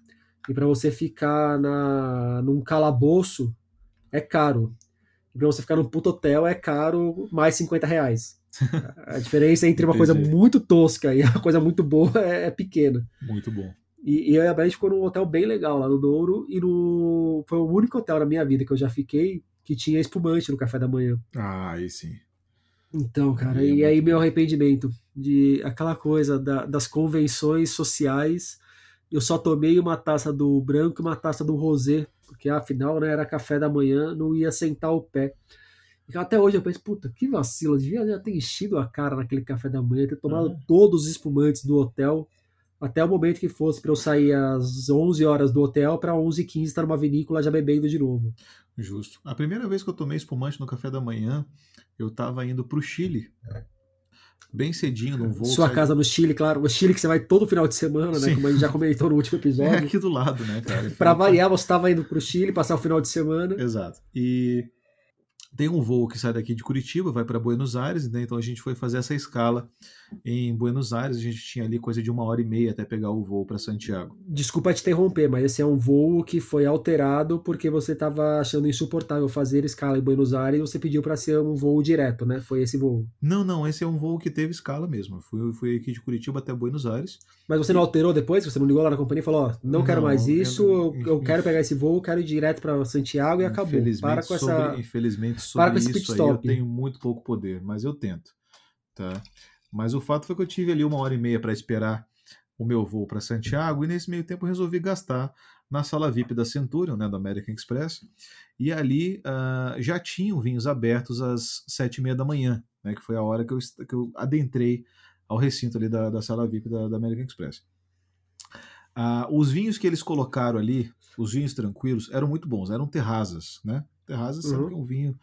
e para você ficar na, num calabouço é caro. E pra você ficar num puto hotel é caro mais 50 reais. A diferença entre uma coisa muito tosca e uma coisa muito boa é, é pequena. Muito bom. E, e eu e a Beth ficou num hotel bem legal lá no Douro. E no, foi o único hotel na minha vida que eu já fiquei que tinha espumante no café da manhã. Ah, aí sim. Então, cara, e, e aí meu arrependimento de aquela coisa da, das convenções sociais. Eu só tomei uma taça do branco e uma taça do rosé, porque afinal né, era café da manhã, não ia sentar o pé. E até hoje eu penso, puta, que vacilo, devia já ter enchido a cara naquele café da manhã, ter tomado uhum. todos os espumantes do hotel, até o momento que fosse para eu sair às 11 horas do hotel para 11h15 estar numa vinícola já bebendo de novo. Justo. A primeira vez que eu tomei espumante no café da manhã, eu estava indo para o Chile. Bem cedinho, num voo. Sua casa no Chile, claro. O Chile que você vai todo final de semana, né? Sim. Como a gente já comentou no último episódio. É aqui do lado, né, cara? para variar, você estava indo para o Chile, passar o final de semana. Exato. E tem um voo que sai daqui de Curitiba, vai para Buenos Aires, né? então a gente foi fazer essa escala em Buenos Aires. A gente tinha ali coisa de uma hora e meia até pegar o voo para Santiago. Desculpa te interromper, mas esse é um voo que foi alterado porque você estava achando insuportável fazer escala em Buenos Aires e você pediu para ser um voo direto, né? Foi esse voo? Não, não, esse é um voo que teve escala mesmo. Fui, fui aqui de Curitiba até Buenos Aires. Mas você não alterou depois? Você não ligou lá na companhia e falou: Ó, não, não quero mais isso, eu, eu, eu quero pegar esse voo, quero ir direto para Santiago e acabou. Para com sobre, essa. Infelizmente, sobre Para com esse isso aí eu tenho muito pouco poder, mas eu tento. Tá? Mas o fato foi que eu tive ali uma hora e meia para esperar o meu voo para Santiago e nesse meio tempo resolvi gastar na sala VIP da Centurion, né, do American Express, e ali uh, já tinham vinhos abertos às sete e meia da manhã, né, que foi a hora que eu, que eu adentrei ao recinto ali da, da sala VIP da, da American Express. Uh, os vinhos que eles colocaram ali, os vinhos tranquilos, eram muito bons, eram terrazas, né? Terrazas uhum. sempre é um vinho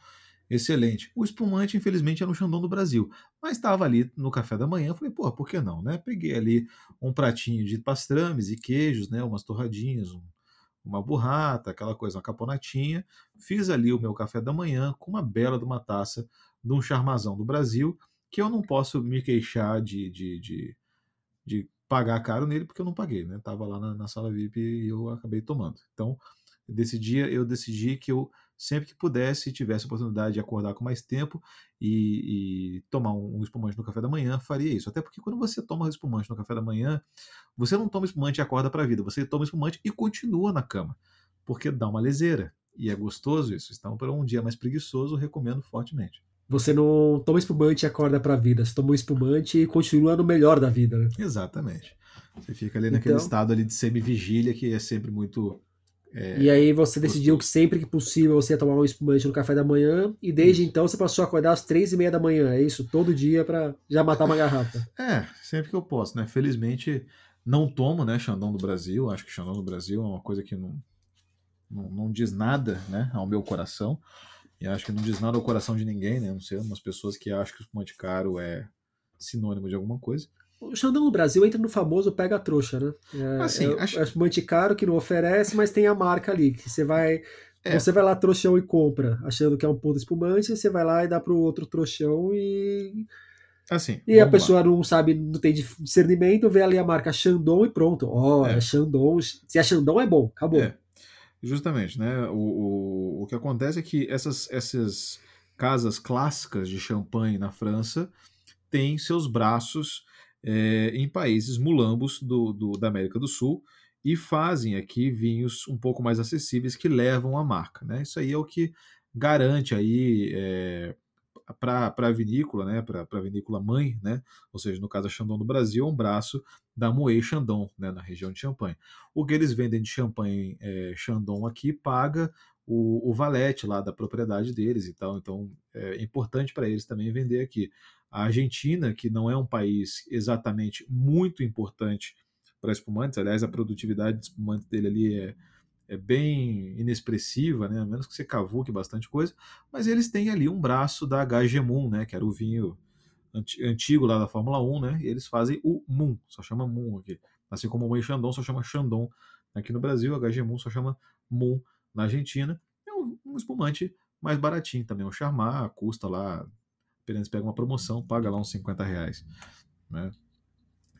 excelente. O espumante, infelizmente, era um Xandão do Brasil, mas estava ali no café da manhã. Falei, porra, por que não, né? Peguei ali um pratinho de pastrames e queijos, né? Umas torradinhas, um, uma burrata, aquela coisa, uma caponatinha. Fiz ali o meu café da manhã com uma bela de uma taça de um charmazão do Brasil, que eu não posso me queixar de, de, de, de pagar caro nele, porque eu não paguei, né? Tava lá na, na sala VIP e eu acabei tomando. Então, desse dia eu decidi que eu sempre que pudesse, tivesse a oportunidade de acordar com mais tempo e, e tomar um, um, espumante no café da manhã, faria isso. Até porque quando você toma um espumante no café da manhã, você não toma espumante e acorda para a vida, você toma espumante e continua na cama, porque dá uma leseira. E é gostoso isso. Então, para um dia mais preguiçoso, recomendo fortemente. Você não toma espumante e acorda para a vida, você toma um espumante e continua no melhor da vida, né? Exatamente. Você fica ali naquele então, estado ali de semi-vigília que é sempre muito é, e aí você decidiu que sempre que possível você ia tomar um espumante no café da manhã, e desde isso. então você passou a acordar às três e meia da manhã, é isso? Todo dia para já matar uma garrafa. É, sempre que eu posso, né? Felizmente não tomo, né, Xandão do Brasil, acho que Xandão do Brasil é uma coisa que não, não, não diz nada, né, ao meu coração, e acho que não diz nada ao coração de ninguém, né, não sei, umas pessoas que acham que o espumante caro é sinônimo de alguma coisa. O Xandão no Brasil entra no famoso pega-trouxa, né? É, assim, é, acho... é espumante caro que não oferece, mas tem a marca ali, que você vai. É. Você vai lá trouxão e compra, achando que é um ponto espumante, você vai lá e dá pro outro trouxão e. Assim, e a pessoa lá. não sabe, não tem discernimento, vê ali a marca Xandão e pronto. Ó, oh, é. é Xandão. Se é Xandão é bom, acabou. É. Justamente, né? O, o, o que acontece é que essas, essas casas clássicas de champanhe na França têm seus braços é, em países mulambos do, do, da América do Sul e fazem aqui vinhos um pouco mais acessíveis que levam a marca. Né? Isso aí é o que garante aí é, para a vinícola, né, para a vinícola mãe, né, ou seja, no caso a Chandon do Brasil, é um braço da Moët Chandon, né, na região de Champagne. O que eles vendem de champanhe é, Chandon aqui paga o, o valete lá da propriedade deles e tal, então é importante para eles também vender aqui. A Argentina, que não é um país exatamente muito importante para espumantes, aliás, a produtividade de espumantes dele ali é, é bem inexpressiva, né? a menos que você cavuque bastante coisa, mas eles têm ali um braço da HG Moon, né? que era o vinho antigo lá da Fórmula 1, né? e eles fazem o Moon, só chama Moon aqui. Assim como o Moe Chandon só chama Chandon aqui no Brasil, a HG Moon só chama Moon na Argentina. É um, um espumante mais baratinho também, o Charmat custa lá Apenas pega uma promoção, paga lá uns 50 reais. Né?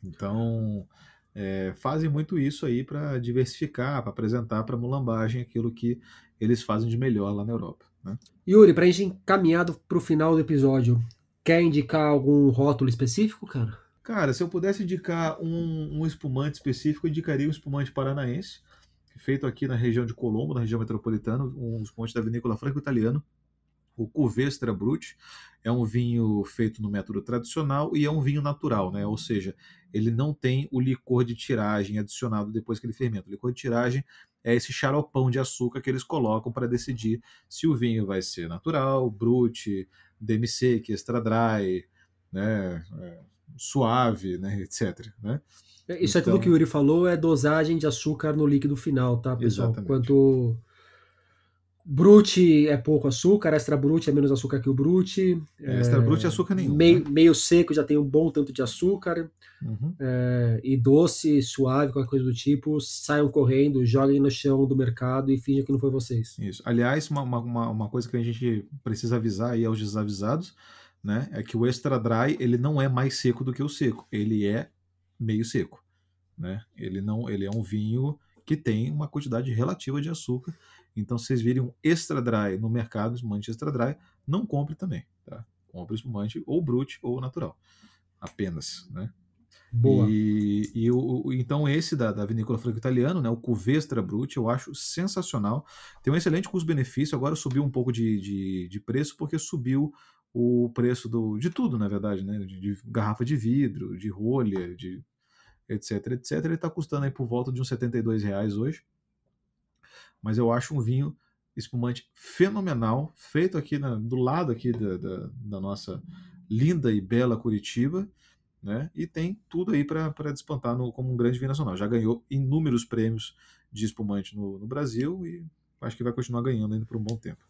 Então, é, fazem muito isso aí para diversificar, para apresentar para a mulambagem aquilo que eles fazem de melhor lá na Europa. Né? Yuri, para a gente encaminhado para o final do episódio, quer indicar algum rótulo específico, cara? Cara, se eu pudesse indicar um, um espumante específico, eu indicaria um espumante paranaense, feito aqui na região de Colombo, na região metropolitana, um espumante da vinícola franco-italiano, o Cuvestra Brut. É um vinho feito no método tradicional e é um vinho natural, né? Ou seja, ele não tem o licor de tiragem adicionado depois que ele fermenta. O licor de tiragem é esse xaropão de açúcar que eles colocam para decidir se o vinho vai ser natural, brut, DMC, que extra dry, né? É, suave, né, etc. Né? É, isso então... é tudo então que o Yuri falou, é dosagem de açúcar no líquido final, tá, pessoal? Exatamente. Quanto Brute é pouco açúcar, extra brute é menos açúcar que o brute. É, extra brute é açúcar nenhum. Meio, né? meio seco já tem um bom tanto de açúcar. Uhum. É, e doce, suave, qualquer coisa do tipo, saiam correndo, joguem no chão do mercado e finjam que não foi vocês. Isso. Aliás, uma, uma, uma coisa que a gente precisa avisar aí aos desavisados né, é que o extra dry ele não é mais seco do que o seco, ele é meio seco, né? Ele não, ele é um vinho que tem uma quantidade relativa de açúcar. Então, se vocês virem um extra dry no mercado, espumante extra dry, não compre também, tá? Compre espumante ou brute ou natural, apenas, né? Boa. E, e o, então esse da, da vinícola franco italiano, né, o Cuvestra Brut, eu acho sensacional. Tem um excelente custo-benefício. Agora subiu um pouco de, de, de preço porque subiu o preço do, de tudo, na verdade, né? De, de garrafa de vidro, de rolha, de etc, etc. Ele está custando aí por volta de uns 72 reais hoje. Mas eu acho um vinho espumante fenomenal, feito aqui na, do lado aqui da, da, da, nossa linda e bela Curitiba, né? E tem tudo aí para despontar no, como um grande vinho nacional. Já ganhou inúmeros prêmios de espumante no, no Brasil e acho que vai continuar ganhando ainda por um bom tempo.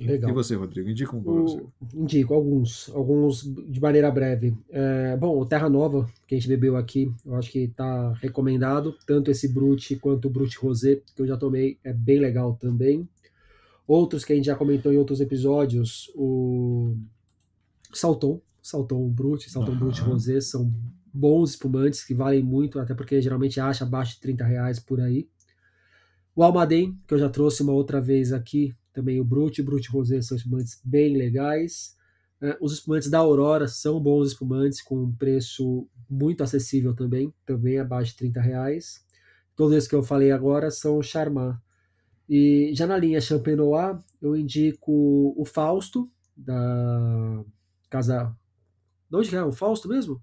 Legal. E você, Rodrigo? Indica um para você. Indico alguns, alguns de maneira breve. É, bom, o Terra Nova, que a gente bebeu aqui, eu acho que está recomendado, tanto esse Brute quanto o Brute Rosé, que eu já tomei, é bem legal também. Outros que a gente já comentou em outros episódios, o Salton, Salton Brute, Salton uhum. Brute Rosé, são bons espumantes que valem muito, até porque geralmente acha abaixo de 30 reais por aí. O Almaden, que eu já trouxe uma outra vez aqui, também o Brut e o Brut Rosé são espumantes bem legais. Uh, os espumantes da Aurora são bons espumantes, com um preço muito acessível também, também abaixo de 30 reais. Todos esses que eu falei agora são Charmat. E já na linha Champenois, eu indico o Fausto, da Casa. De onde é? O Fausto mesmo?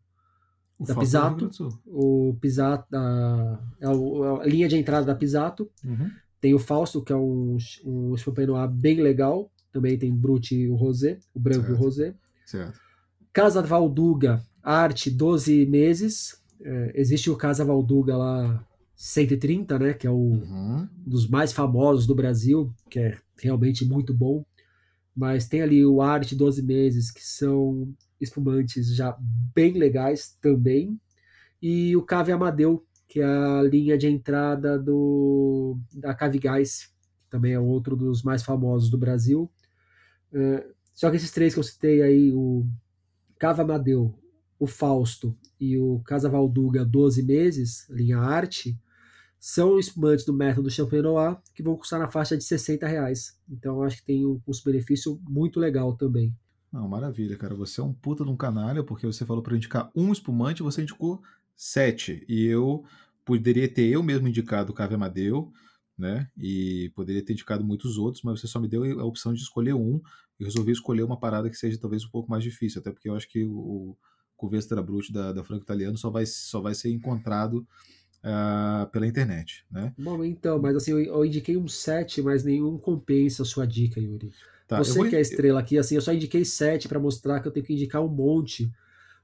O da Pisato. O Pisato, da, é, é a linha de entrada da Pisato. Uhum. Tem o Fausto, que é um, um Champenois bem legal. Também tem Brut e o Rosé, o branco certo. e o Rosé. Certo. Casa Valduga, arte 12 meses. É, existe o Casa Valduga lá 130, né? Que é o uhum. dos mais famosos do Brasil, que é realmente muito bom. Mas tem ali o Arte 12 meses, que são espumantes já bem legais também. E o Cave Amadeu, que é a linha de entrada do, da Cavigás, que também é outro dos mais famosos do Brasil. Uh, só que esses três que eu citei aí, o Cava Amadeu, o Fausto e o Casa Valduga 12 meses, linha arte, são espumantes do método Champenois que vão custar na faixa de 60 reais. Então acho que tem um custo-benefício muito legal também. Não, maravilha, cara. Você é um puta de um canalha, porque você falou para indicar um espumante, você indicou sete. E eu poderia ter eu mesmo indicado o Cave Amadeu, né? E poderia ter indicado muitos outros, mas você só me deu a opção de escolher um. E resolvi escolher uma parada que seja talvez um pouco mais difícil, até porque eu acho que o, o Vestra Brut da, da Franco Italiano só vai, só vai ser encontrado uh, pela internet, né? Bom, então, mas assim, eu, eu indiquei um 7, mas nenhum compensa a sua dica, Yuri. Tá, Você vou... que é a estrela aqui, assim, eu só indiquei 7 para mostrar que eu tenho que indicar um monte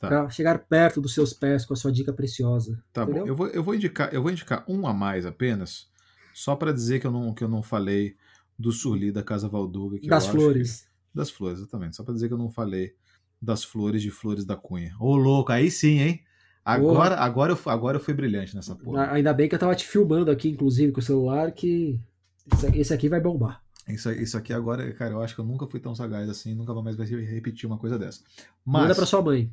Tá. para chegar perto dos seus pés com a sua dica preciosa. Tá entendeu? bom. Eu vou, eu vou indicar, eu vou indicar um a mais apenas, só para dizer que eu não que eu não falei do Surli da Casa Valduga, das flores. Que, das flores, exatamente. Só para dizer que eu não falei das flores de Flores da Cunha. Ô louco, aí sim, hein? Agora, agora, eu, agora eu fui brilhante nessa porra. Ainda bem que eu tava te filmando aqui, inclusive, com o celular, que esse aqui vai bombar. Isso, isso aqui agora, cara, eu acho que eu nunca fui tão sagaz assim, nunca mais vai repetir uma coisa dessa. Mas, Manda pra sua mãe.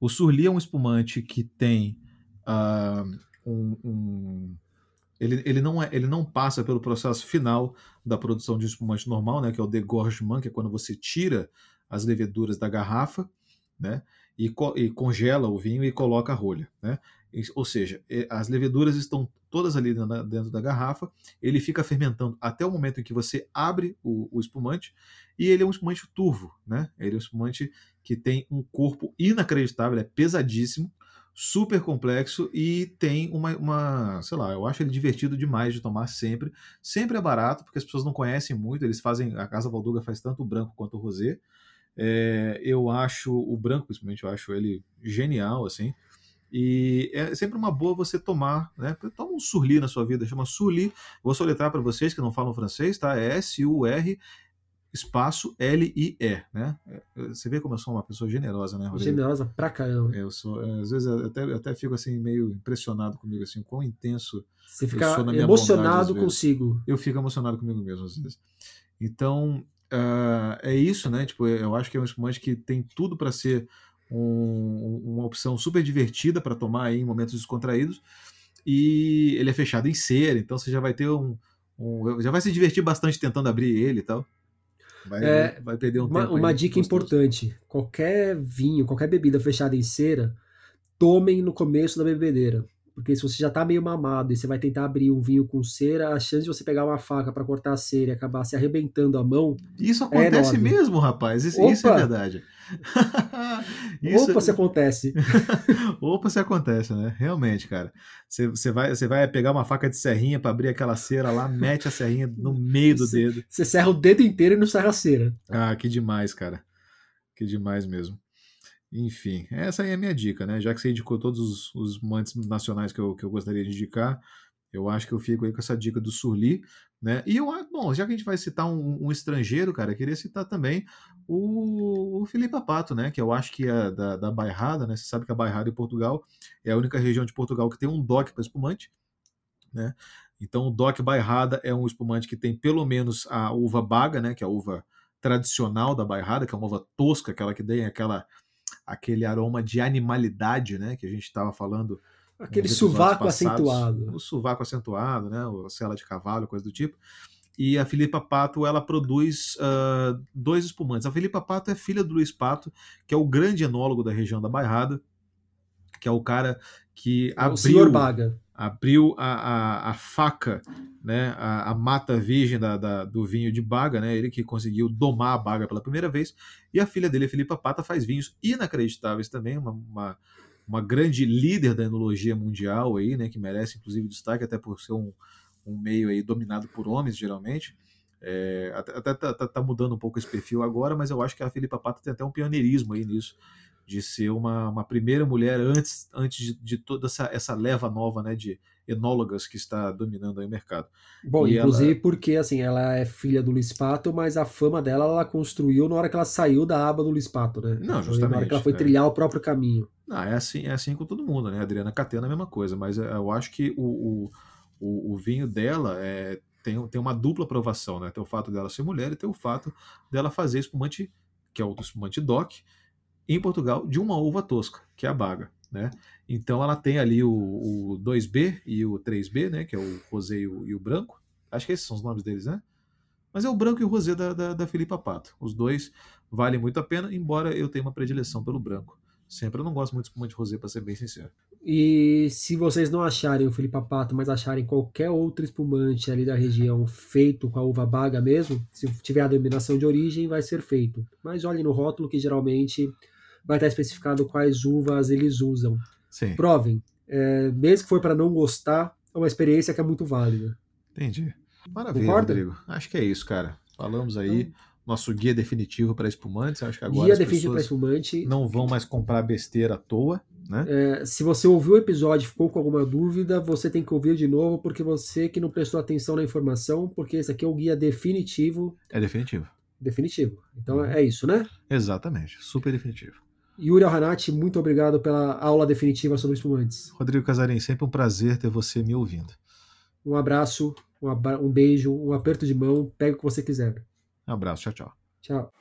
O Surli é um espumante que tem uh, um, um ele, ele, não é, ele não passa pelo processo final da produção de espumante normal, né, que é o degorgement, que é quando você tira as leveduras da garrafa, né? E, e congela o vinho e coloca a rolha. Né? ou seja, as leveduras estão todas ali dentro da garrafa, ele fica fermentando até o momento em que você abre o, o espumante, e ele é um espumante turvo, né? Ele é um espumante que tem um corpo inacreditável, é pesadíssimo, super complexo e tem uma, uma, sei lá, eu acho ele divertido demais de tomar sempre. Sempre é barato, porque as pessoas não conhecem muito, eles fazem, a Casa Valduga faz tanto o branco quanto o rosé. É, eu acho o branco, principalmente, eu acho ele genial, assim. E é sempre uma boa você tomar, né? Toma um surli na sua vida, chama surli. Vou soletrar para vocês que não falam francês, tá? É S-U-R espaço L-I-E, né? É, você vê como eu sou uma pessoa generosa, né, Rodrigo? Generosa pra caramba. Eu sou, é, às vezes até, até fico assim meio impressionado comigo, assim, quão intenso Você fica emocionado bondade, consigo. Eu fico emocionado comigo mesmo, às vezes. Então, uh, é isso, né? Tipo, eu acho que é um espumante que tem tudo para ser um, uma opção super divertida para tomar aí em momentos descontraídos. E ele é fechado em cera, então você já vai ter um, um, já vai se divertir bastante tentando abrir ele e tal. Vai, é, vai perder um uma, tempo. Uma dica gostoso. importante: qualquer vinho, qualquer bebida fechada em cera, tomem no começo da bebedeira. Porque se você já tá meio mamado e você vai tentar abrir um vinho com cera, a chance de você pegar uma faca para cortar a cera e acabar se arrebentando a mão. Isso é acontece é mesmo, rapaz. Isso, isso, é verdade. isso... Opa, se acontece. Opa, se acontece, né? Realmente, cara. Você, você, vai, você vai pegar uma faca de serrinha para abrir aquela cera lá, mete a serrinha no meio do dedo. Você serra o dedo inteiro e não serra a cera. Ah, que demais, cara. Que demais mesmo. Enfim, essa aí é a minha dica, né? Já que você indicou todos os, os mantes nacionais que eu, que eu gostaria de indicar, eu acho que eu fico aí com essa dica do Surli, né? E eu, bom, já que a gente vai citar um, um estrangeiro, cara, eu queria citar também o, o Felipe Apato, né? Que eu acho que é da, da Bairrada, né? Você sabe que a Bairrada em Portugal é a única região de Portugal que tem um DOC para espumante, né? Então o DOC Bairrada é um espumante que tem pelo menos a uva baga, né? Que é a uva tradicional da Bairrada, que é uma uva tosca, aquela que tem aquela aquele aroma de animalidade, né, que a gente estava falando. Aquele sovaco passados, acentuado. O sovaco acentuado, né, a cela de cavalo, coisa do tipo. E a Filipa Pato, ela produz uh, dois espumantes. A Filipa Pato é filha do Luiz Pato, que é o grande enólogo da região da Bairrada, que é o cara que é abriu, abriu a, a, a, faca, né, a, a mata virgem da, da, do vinho de Baga, né, ele que conseguiu domar a Baga pela primeira vez, e a filha dele, Filipa Pata, faz vinhos inacreditáveis também, uma, uma, uma, grande líder da enologia mundial aí, né, que merece inclusive destaque até por ser um, um meio aí dominado por homens geralmente. É, até, até tá, tá, mudando um pouco esse perfil agora, mas eu acho que a Filipa Pata tem até um pioneirismo aí nisso de ser uma, uma primeira mulher antes, antes de, de toda essa, essa leva nova né, de enólogas que está dominando o mercado. Bom, e inclusive ela... porque assim, ela é filha do Luiz Pato, mas a fama dela ela construiu na hora que ela saiu da aba do Luiz Pato, né? Não, justamente. Na hora que ela foi é. trilhar o próprio caminho. Não, é assim, é assim com todo mundo, né? A Adriana Catena é a mesma coisa, mas é, eu acho que o, o, o vinho dela é, tem, tem uma dupla aprovação, né? Tem o fato dela ser mulher e tem o fato dela fazer espumante, que é o espumante DOC, em Portugal de uma uva tosca, que é a baga. Né? Então ela tem ali o, o 2B e o 3B, né? que é o rosé e o, e o, branco. Acho que esses são os nomes deles, né? Mas é o branco e o rosé da, da, da Filipa Pato. Os dois valem muito a pena, embora eu tenha uma predileção pelo branco. Sempre eu não gosto muito de espumante rosé, para ser bem sincero. E se vocês não acharem o Felipe Pato, mas acharem qualquer outro espumante ali da região feito com a uva baga mesmo, se tiver a denominação de origem, vai ser feito. Mas olhem no rótulo que geralmente vai estar especificado quais uvas eles usam. Sim. Provem. É, mesmo que for para não gostar, é uma experiência que é muito válida. Entendi. Maravilha, Concorda? Rodrigo. Acho que é isso, cara. Falamos aí. Então, nosso guia definitivo para espumantes. Acho que agora guia definitivo para espumante. Não vão mais comprar besteira à toa. Né? É, se você ouviu o episódio e ficou com alguma dúvida, você tem que ouvir de novo, porque você que não prestou atenção na informação, porque esse aqui é o guia definitivo. É definitivo. Definitivo. Então uhum. é isso, né? Exatamente. Super definitivo. Yuri Alhanati, muito obrigado pela aula definitiva sobre espumantes. Rodrigo Casarim, sempre um prazer ter você me ouvindo. Um abraço, um, abra um beijo, um aperto de mão, pega o que você quiser. Um abraço, tchau, tchau. Tchau.